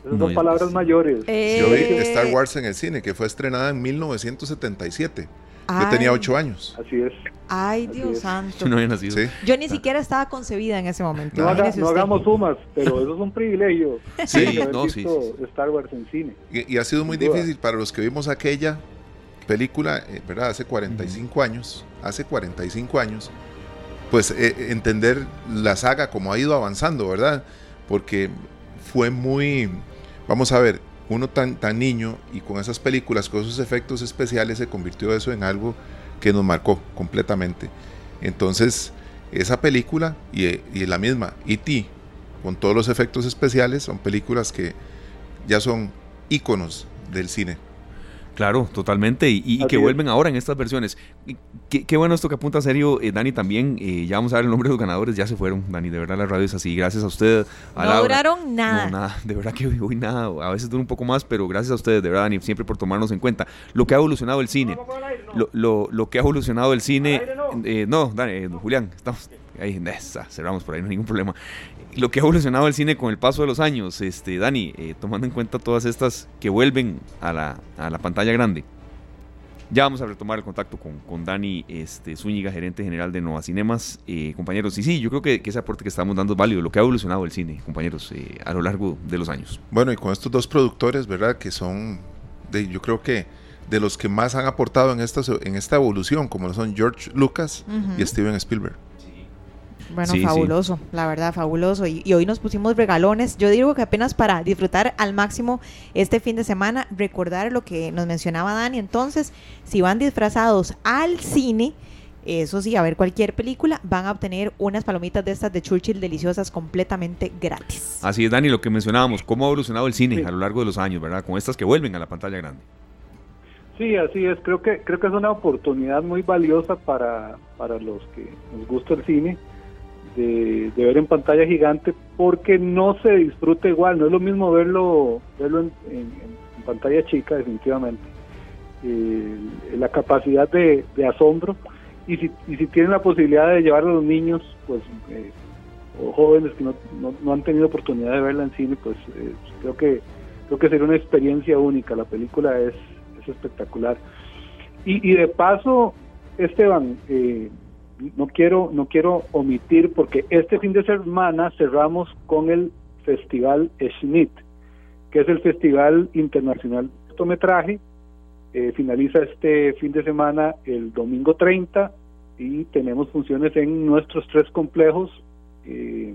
Esas son palabras mayores. Yo vi eh. Star Wars en el cine, que fue estrenada en 1977. Yo tenía ocho años. Así es. Ay, Dios santo. Yo no había nacido. Yo ni siquiera estaba concebida en ese momento. No, hagamos sumas, pero eso es un privilegio. Sí, no, sí, Star Wars en cine. Y, ha sido muy difícil para los que vimos aquella película, eh, ¿verdad? Hace 45 años. Hace 45 años pues eh, entender la saga como ha ido avanzando, ¿verdad? Porque fue muy, vamos a ver, uno tan, tan niño y con esas películas, con esos efectos especiales, se convirtió eso en algo que nos marcó completamente. Entonces, esa película y, y la misma, E.T., con todos los efectos especiales, son películas que ya son íconos del cine. Claro, totalmente. Y, que vuelven ahora en estas versiones. Qué, bueno esto que apunta serio, eh, Dani, también. Eh, ya vamos a ver el nombre de los ganadores. Ya se fueron, Dani. De verdad, la radio es así. Gracias a usted. no duraron nada. No, nada. De verdad que hoy nada. A veces dura un poco más, pero gracias a ustedes, de verdad, Dani, siempre por tomarnos en cuenta. Lo que ha evolucionado el cine. Lo, lo, que ha evolucionado el cine. Eh, no, Dani, Julián, estamos. Ahí, cerramos por ahí, no hay ningún problema lo que ha evolucionado el cine con el paso de los años, este, Dani, eh, tomando en cuenta todas estas que vuelven a la, a la, pantalla grande. Ya vamos a retomar el contacto con, con Dani este, Zúñiga, gerente general de Nova Cinemas. Eh, compañeros, y sí, yo creo que, ese aporte que estamos dando es válido, lo que ha evolucionado el cine, compañeros, eh, a lo largo de los años. Bueno, y con estos dos productores, ¿verdad? Que son, de, yo creo que de los que más han aportado en esta, en esta evolución, como son George Lucas y Steven Spielberg. Bueno, fabuloso, la verdad, fabuloso. Y, hoy nos pusimos regalones. Yo digo que apenas para disfrutar al máximo este fin de semana, recordar lo que nos mencionaba Dani. Entonces, si van disfrazados al cine, eso sí, a ver cualquier película, van a obtener unas palomitas de estas de Churchill deliciosas completamente gratis. Así es, Dani, lo que mencionábamos, cómo ha evolucionado el cine a lo largo de los años, ¿verdad? Con estas que vuelven a la pantalla grande. Sí, así es. Creo que creo que es una oportunidad muy valiosa para, para los que nos gusta el cine de, ver en pantalla gigante porque no se disfruta igual. No es lo mismo verlo verlo en, pantalla chica, definitivamente. Eh, la capacidad de, asombro y si, y si tienen la posibilidad de llevar a los niños, pues eh, o jóvenes que no, no, han tenido oportunidad de verla en cine, pues eh, creo que creo que sería una experiencia única. La película es espectacular. Y, de paso, Esteban, eh, no quiero no quiero omitir porque este fin de semana cerramos con el Festival Schnitt, que es el Festival Internacional de Cortometraje. Eh, finaliza este fin de semana el domingo 30 y tenemos funciones en nuestros tres complejos. Eh,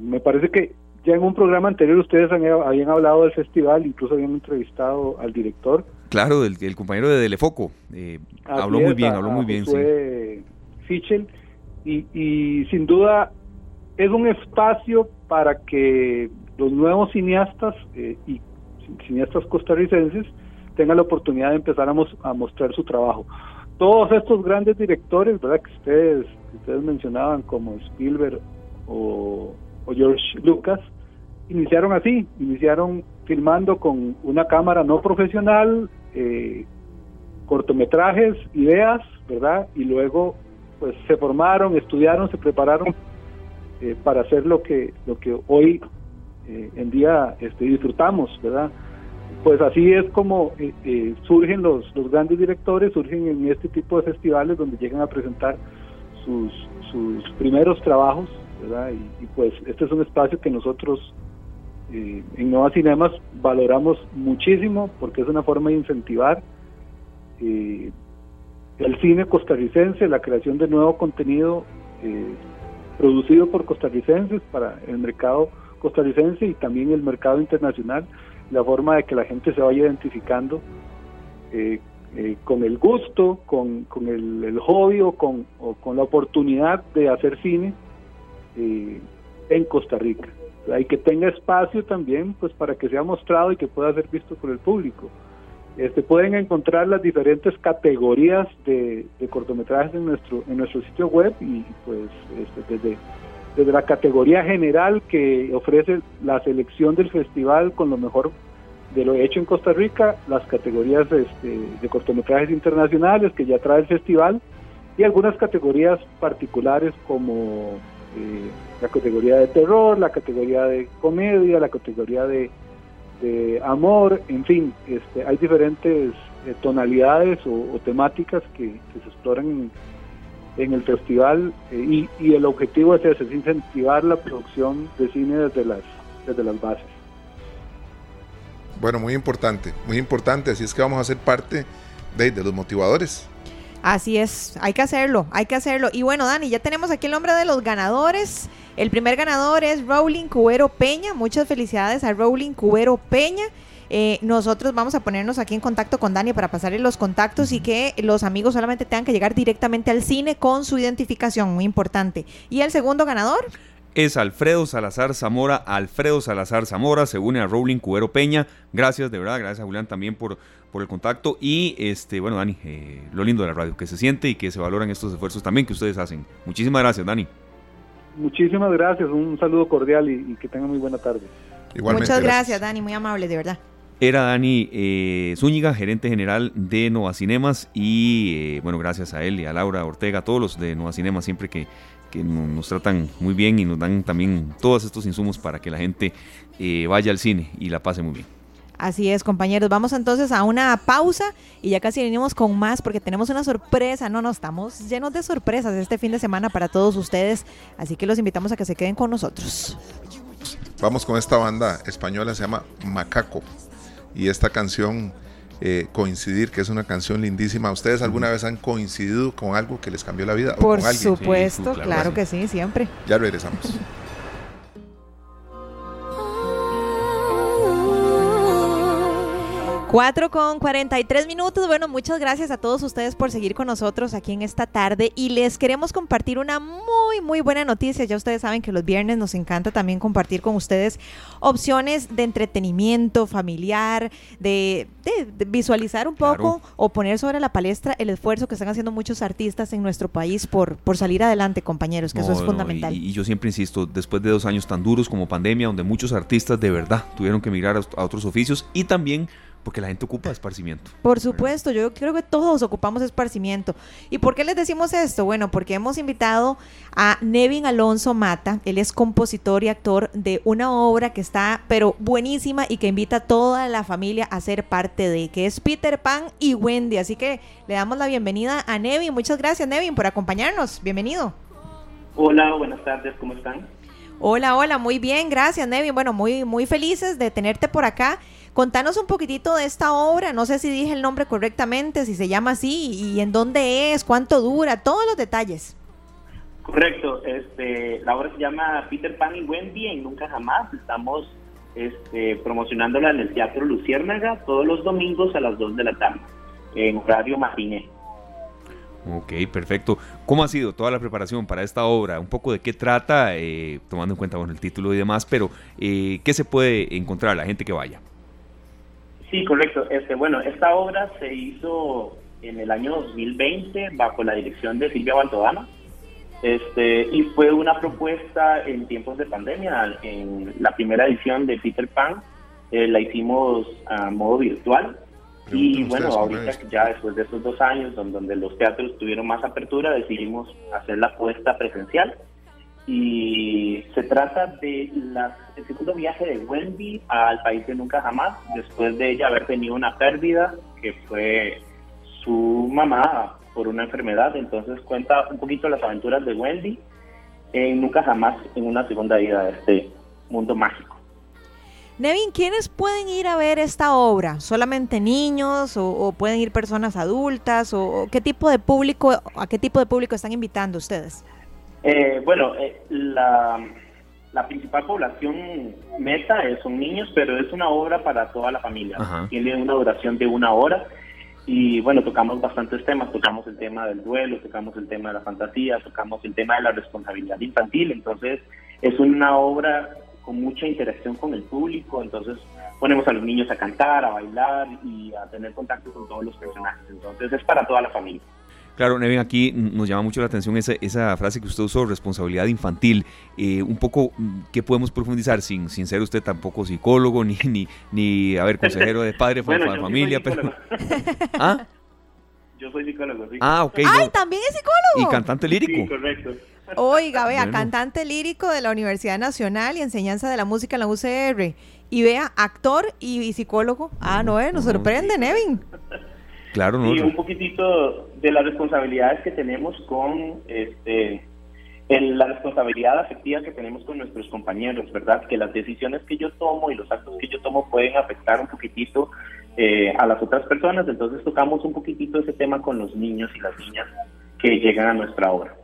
me parece que ya en un programa anterior ustedes habían hablado del festival, incluso habían entrevistado al director. Claro, el, compañero de Telefoco. Eh, habló muy bien, habló muy bien. Sí. Fichel. Y, sin duda es un espacio para que los nuevos cineastas eh, y cineastas costarricenses tengan la oportunidad de empezar a, mostrar su trabajo. Todos estos grandes directores, ¿verdad? Que ustedes, que ustedes mencionaban como Spielberg o, o George Lucas, iniciaron así, iniciaron filmando con una cámara no profesional, eh, cortometrajes, ideas, ¿verdad? Y luego pues se formaron, estudiaron, se prepararon eh, para hacer lo que lo que hoy eh, en día este, disfrutamos, ¿verdad? Pues así es como surgen los, los grandes directores, surgen en este tipo de festivales donde llegan a presentar sus, sus primeros trabajos, ¿verdad? Y pues este es un espacio que nosotros eh, en Nueva Cinemas valoramos muchísimo porque es una forma de incentivar eh, el cine costarricense, la creación de nuevo contenido eh, producido por costarricenses para el mercado costarricense y también el mercado internacional, la forma de que la gente se vaya identificando con el gusto, con, con el, hobby o con, o con la oportunidad de hacer cine en Costa Rica y que tenga espacio también pues para que sea mostrado y que pueda ser visto por el público. Este, pueden encontrar las diferentes categorías de, cortometrajes en nuestro en nuestro sitio web y pues este, desde desde la categoría general que ofrece la selección del festival con lo mejor de lo hecho en Costa Rica, las categorías este, de cortometrajes internacionales que ya trae el festival y algunas categorías particulares como eh, la categoría de terror, la categoría de comedia, la categoría de, amor, en fin, este, hay diferentes eh, tonalidades o, temáticas que, se exploran en, el festival eh, y, el objetivo es ese, es incentivar la producción de cine desde las, desde las bases. Bueno, muy importante, muy importante, así es que vamos a ser parte de, de los motivadores. Así es, hay que hacerlo, hay que hacerlo. Y bueno, Dani, ya tenemos aquí el nombre de los ganadores. El primer ganador es Rowling Cubero Peña. Muchas felicidades a Rowling Cubero Peña. Eh, nosotros vamos a ponernos aquí en contacto con Dani para pasarle los contactos y que los amigos solamente tengan que llegar directamente al cine con su identificación, muy importante. ¿Y el segundo ganador? Es Alfredo Salazar Zamora. Alfredo Salazar Zamora se une a Rowling Cubero Peña. Gracias, de verdad, gracias a Julián también por, por el contacto. Y este, bueno, Dani, eh, lo lindo de la radio, que se siente y que se valoran estos esfuerzos también que ustedes hacen. Muchísimas gracias, Dani. Muchísimas gracias, un saludo cordial y, que tengan muy buena tarde. Muchas gracias, Dani, muy amable, de verdad. Era Dani eh, Zúñiga, gerente general de Nova Cinemas y eh, bueno, gracias a él y a Laura Ortega, a todos los de Nova Cinemas siempre que, nos, tratan muy bien y nos dan también todos estos insumos para que la gente eh, vaya al cine y la pase muy bien. Así es, compañeros. Vamos entonces a una pausa y ya casi venimos con más porque tenemos una sorpresa. No, no, estamos llenos de sorpresas este fin de semana para todos ustedes. Así que los invitamos a que se queden con nosotros. Vamos con esta banda española, se llama Macaco. Y esta canción, eh, Coincidir, que es una canción lindísima. ¿Ustedes alguna vez han coincidido con algo que les cambió la vida? Por supuesto, claro que sí, siempre. Ya regresamos. 4 con 43 minutos. Bueno, muchas gracias a todos ustedes por seguir con nosotros aquí en esta tarde y les queremos compartir una muy, muy buena noticia. Ya ustedes saben que los viernes nos encanta también compartir con ustedes opciones de entretenimiento familiar, de, visualizar un poco o poner sobre la palestra el esfuerzo que están haciendo muchos artistas en nuestro país por, por salir adelante, compañeros, que eso es fundamental. y, yo siempre insisto, después de dos años tan duros como pandemia, donde muchos artistas de verdad tuvieron que migrar a otros oficios y también porque la gente ocupa esparcimiento. Por supuesto, yo creo que todos ocupamos esparcimiento. ¿Y por qué les decimos esto? Bueno, porque hemos invitado a Nevin Alonso Mata. Él es compositor y actor de una obra que está, pero buenísima y que invita a toda la familia a ser parte de, que es Peter Pan y Wendy. Así que le damos la bienvenida a Nevin. Muchas gracias, Nevin, por acompañarnos. Bienvenido. Hola, buenas tardes, ¿cómo están? Hola, hola, muy bien, gracias, Nevin. Bueno, muy, muy felices de tenerte por acá. Contanos un poquitito de esta obra, no sé si dije el nombre correctamente, si se llama así y en dónde es, cuánto dura, todos los detalles. Correcto, este, la obra se llama Peter Pan y Wendy en Nunca Jamás. Estamos este, promocionándola en el Teatro Luciérnaga todos los domingos a las 2 de la tarde, en horario matiné. Ok, perfecto. ¿Cómo ha sido toda la preparación para esta obra? Un poco de qué trata, eh, tomando en cuenta bueno, el título y demás, pero eh, ¿qué se puede encontrar la gente que vaya? Sí, correcto. Este, bueno, esta obra se hizo en el año 2020 bajo la dirección de Silvia Baltodana. Este, y fue una propuesta en tiempos de pandemia. En la primera edición de Peter Pan eh, la hicimos a modo virtual. Y bueno, ahorita ya después de estos dos años, donde los teatros tuvieron más apertura, decidimos hacer la puesta presencial y se trata de el segundo viaje de Wendy al país de nunca jamás, después de ella haber tenido una pérdida que fue su mamá por una enfermedad, entonces cuenta un poquito las aventuras de Wendy en nunca jamás en una segunda vida de este mundo mágico. Nevin, ¿quiénes pueden ir a ver esta obra? ¿Solamente niños o, pueden ir personas adultas o, qué tipo de público a qué tipo de público están invitando ustedes? Eh, bueno, eh, la, principal población meta son niños, pero es una obra para toda la familia. Tiene una duración de una hora y bueno, tocamos bastantes temas. Tocamos el tema del duelo, tocamos el tema de la fantasía, tocamos el tema de la responsabilidad infantil. Entonces, es una obra con mucha interacción con el público. Entonces, ponemos a los niños a cantar, a bailar y a tener contacto con todos los personajes. Entonces, es para toda la familia. Claro, Nevin, aquí nos llama mucho la atención esa, esa frase que usted usó, responsabilidad infantil. Eh, un poco, mm, ¿qué podemos profundizar sin, sin ser usted tampoco psicólogo, ni, ni, ni a ver, consejero de padre, de familia? pero... ¿Ah? Yo soy psicólogo, sí. Ah, ok. ¡Ay, también es psicólogo! Y cantante lírico. Sí, correcto. Oiga, vea, cantante lírico de la Universidad Nacional y enseñanza de la música en la UCR. Y vea, actor y, psicólogo. Ah, no, eh, nos sorprende, Nevin. Y un poquitito de las responsabilidades que tenemos con este la responsabilidad afectiva que tenemos con nuestros compañeros, ¿verdad? Que las decisiones que yo tomo y los actos que yo tomo pueden afectar un poquitito eh, a las otras personas, entonces tocamos un poquitito ese tema con los niños y las niñas que llegan a nuestra obra.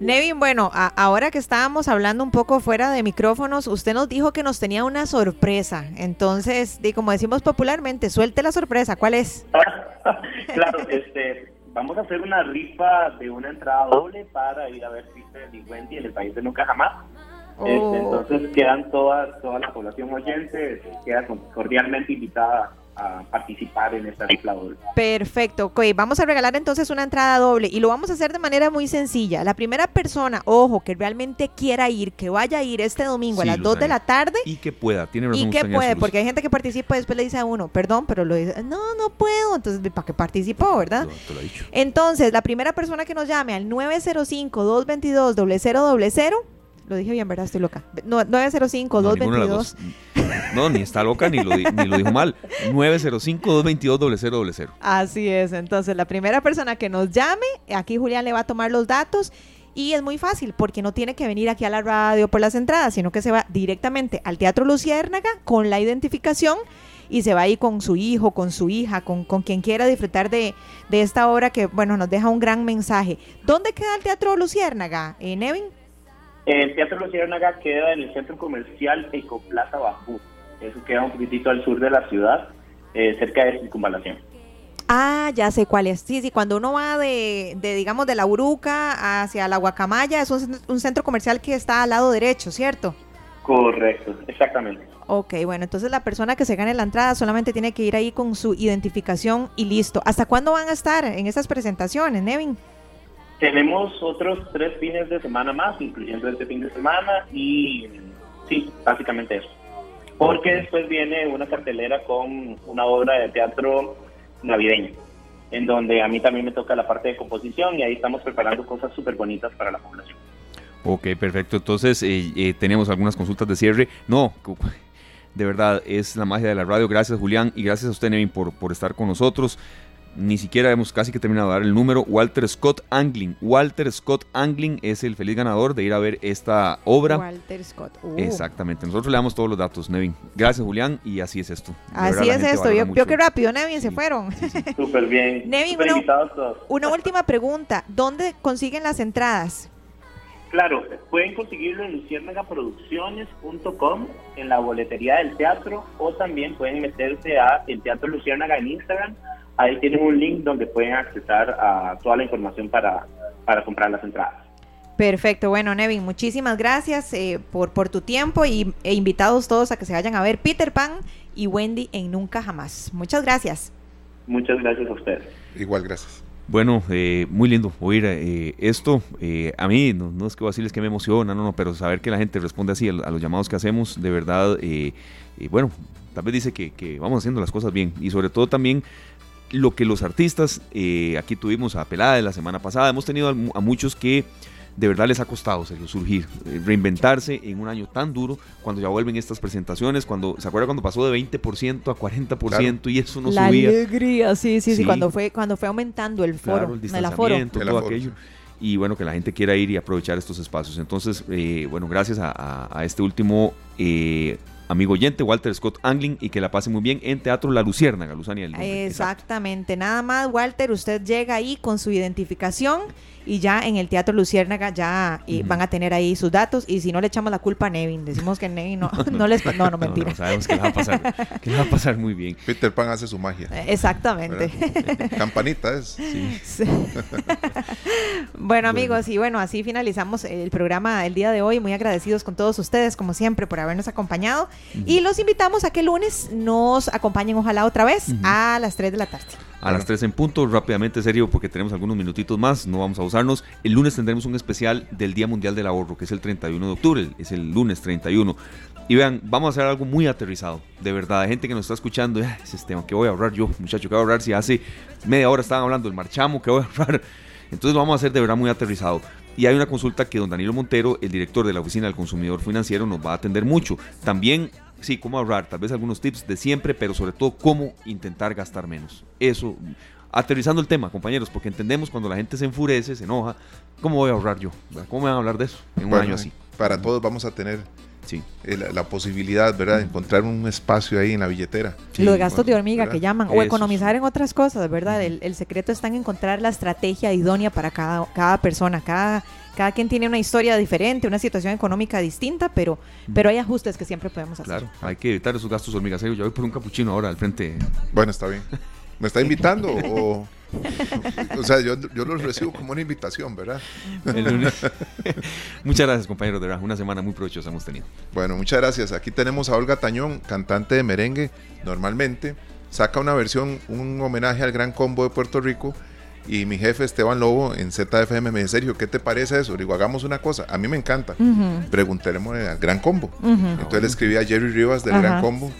Nevin, bueno, ahora que estábamos hablando un poco fuera de micrófonos, usted nos dijo que nos tenía una sorpresa. Entonces, como decimos popularmente, suelte la sorpresa. ¿Cuál es? claro, este, vamos a hacer una rifa de una entrada doble para ir a ver y Wendy en el país de Nunca Jamás. Este, oh. entonces quedan toda, toda la población oyente, queda cordialmente invitada a participar en esta doble. Perfecto, ok, vamos a regalar entonces una entrada doble y lo vamos a hacer de manera muy sencilla. La primera persona, ojo, que realmente quiera ir, que vaya a ir este domingo a las 2 de la tarde. Y que pueda, tiene razón. Y que puede, porque hay gente que participa y después le dice a uno, perdón, pero lo dice, no, no puedo, entonces, ¿para qué participó, verdad? Entonces, la primera persona que nos llame al 905-222-0000 lo dije bien, ¿verdad? Estoy loca. 905-222. No, ni está loca ni lo, ni lo dijo mal. 905-222-0000. Así es. Entonces, la primera persona que nos llame, aquí Julián le va a tomar los datos. Y es muy fácil porque no tiene que venir aquí a la radio por las entradas, sino que se va directamente al Teatro Luciérnaga con la identificación y se va ahí con su hijo, con su hija, con, con quien quiera disfrutar de, de, esta obra que, bueno, nos deja un gran mensaje. ¿Dónde queda el Teatro Luciérnaga, eh, Nevin? El Teatro Luciérnaga queda en el centro comercial Ecoplaza Bajú. Eso queda un poquitito al sur de la ciudad. eh, cerca de Circunvalación. Ah, ya sé cuál es. Sí, sí, cuando uno va de, digamos, de la Uruca hacia la Guacamaya, es un, centro comercial que está al lado derecho, ¿cierto? Correcto, exactamente. Ok, bueno, entonces la persona que se gane la entrada solamente tiene que ir ahí con su identificación y listo. ¿Hasta cuándo van a estar en estas presentaciones, Nevin? Tenemos otros tres fines de semana más, incluyendo este fin de semana, y sí, básicamente eso. Porque después viene una cartelera con una obra de teatro navideño, en donde a mí también me toca la parte de composición y ahí estamos preparando cosas súper bonitas para la población. Ok, perfecto. Entonces, eh, eh, tenemos algunas consultas de cierre. No, de verdad, es la magia de la radio. Gracias, Julián, y gracias a usted, Nevin, por, por estar con nosotros ni siquiera hemos casi que terminado de dar el número. Walter Scott Angling. Walter Scott Angling es el feliz ganador de ir a ver esta obra. Walter Scott. Uh. Exactamente. Nosotros le damos todos los datos, Nevin. Gracias, Julián. Y así es esto. así es esto. Yo, vio que rápido, Nevin, se fueron. Súper bien. Nevin, una, última pregunta. ¿Dónde consiguen las entradas? Claro, pueden conseguirlo en luciérnagaproducciones.com, en la boletería del teatro, o también pueden meterse a el Teatro Luciérnaga en Instagram Ahí tienen un link donde pueden accesar a toda la información para, para comprar las entradas. Perfecto, bueno Nevin, muchísimas gracias eh, por, por tu tiempo y, e invitados todos a que se vayan a ver Peter Pan y Wendy en Nunca Jamás. Muchas gracias. Muchas gracias a ustedes. Igual, gracias. Bueno, eh, muy lindo oír eh, esto. a mí no, es que decirles que me emociona, no, no, pero saber que la gente responde así a, los llamados que hacemos, de verdad, y bueno, tal vez dice que, que, vamos haciendo las cosas bien y sobre todo también lo que los artistas, eh, aquí tuvimos a Pelada de la semana pasada, hemos tenido a, muchos que de verdad les ha costado surgir, eh, reinventarse en un año tan duro, cuando ya vuelven estas presentaciones, cuando, ¿se acuerda cuando pasó de 20% a 40% y eso no la subía? La alegría, sí, sí, sí, cuando fue, cuando fue aumentando el foro, el, aforo. todo aquello. Y bueno, que la gente quiera ir y aprovechar estos espacios. Entonces, eh, bueno, gracias a, a este último amigo oyente, Walter Scott Angling, y que la pase muy bien en Teatro La Luciérnaga, Luzania. Exactamente, nada más, Walter, usted llega ahí con su identificación y ya en el Teatro Luciérnaga ya van a tener ahí sus datos y si no le echamos la culpa a Nevin, decimos que Nevin no, no les... No, no, mentira. sabemos que le va a pasar, que va a pasar muy bien. Peter Pan hace su magia. Eh, exactamente. Campanita es. Sí. bueno amigos, y bueno, así finalizamos el programa el día de hoy, muy agradecidos con todos ustedes, como siempre, por habernos acompañado y los invitamos a que el lunes nos acompañen ojalá otra vez a las 3 de la tarde a las 3 en punto. Rápidamente, serio, porque tenemos algunos minutitos más, no vamos a usarnos. El lunes tendremos un especial del Día Mundial del Ahorro, que es el 31 de octubre, es el lunes 31. Y vean, vamos a hacer algo muy aterrizado, de verdad. Hay gente que nos está escuchando, ese tema, ¿qué voy a ahorrar yo, muchacho? ¿Qué voy a ahorrar si hace media hora estaban hablando del marchamo? ¿Qué voy a ahorrar? Entonces lo vamos a hacer de verdad muy aterrizado. Y hay una consulta que don Danilo Montero, el director de la Oficina del Consumidor Financiero, nos va a atender mucho. También sí, cómo ahorrar, tal vez algunos tips de siempre, pero sobre todo cómo intentar gastar menos. Eso, aterrizando el tema, compañeros, porque entendemos cuando la gente se enfurece, se enoja, ¿cómo voy a ahorrar yo? ¿Cómo me van a hablar de eso en un año así? Para todos vamos a tener sí. la, posibilidad, ¿verdad?, de encontrar un espacio ahí en la billetera. Los gastos de hormiga que llaman, o economizar en otras cosas, ¿verdad? El, el, secreto está en encontrar la estrategia idónea para cada, cada persona, cada cada quien tiene una historia diferente, una situación económica distinta, pero, pero hay ajustes que siempre podemos hacer. Claro, hay que evitar esos gastos hormigas. Yo voy por un capuchino ahora al frente. Bueno, está bien. ¿Me está invitando o...? o sea, yo, yo lo recibo como una invitación, ¿verdad? muchas gracias, compañeros, de verdad. Una semana muy provechosa hemos tenido. Bueno, muchas gracias. Aquí tenemos a Olga Tañón, cantante de merengue, normalmente. Saca una versión, un homenaje al Gran Combo de Puerto Rico y mi jefe Esteban Lobo en ZFM me dice, Sergio, ¿qué te parece eso? digo, hagamos una cosa, a mí me encanta. Preguntémosle al Gran Combo. Entonces le escribí a Jerry Rivas del Gran Combo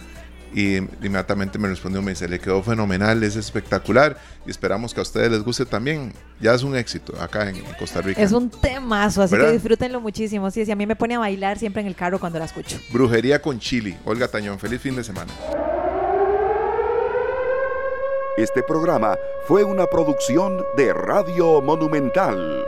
y inmediatamente me respondió, me dice, le quedó fenomenal, es espectacular y esperamos que a ustedes les guste también. Ya es un éxito acá en, Costa Rica. Es un temazo, así que disfrútenlo muchísimo. Sí, sí, a mí me pone a bailar siempre en el carro cuando la escucho. Brujería con Chili. Olga Tañón, feliz fin de semana. Este programa fue una producción de Radio Monumental.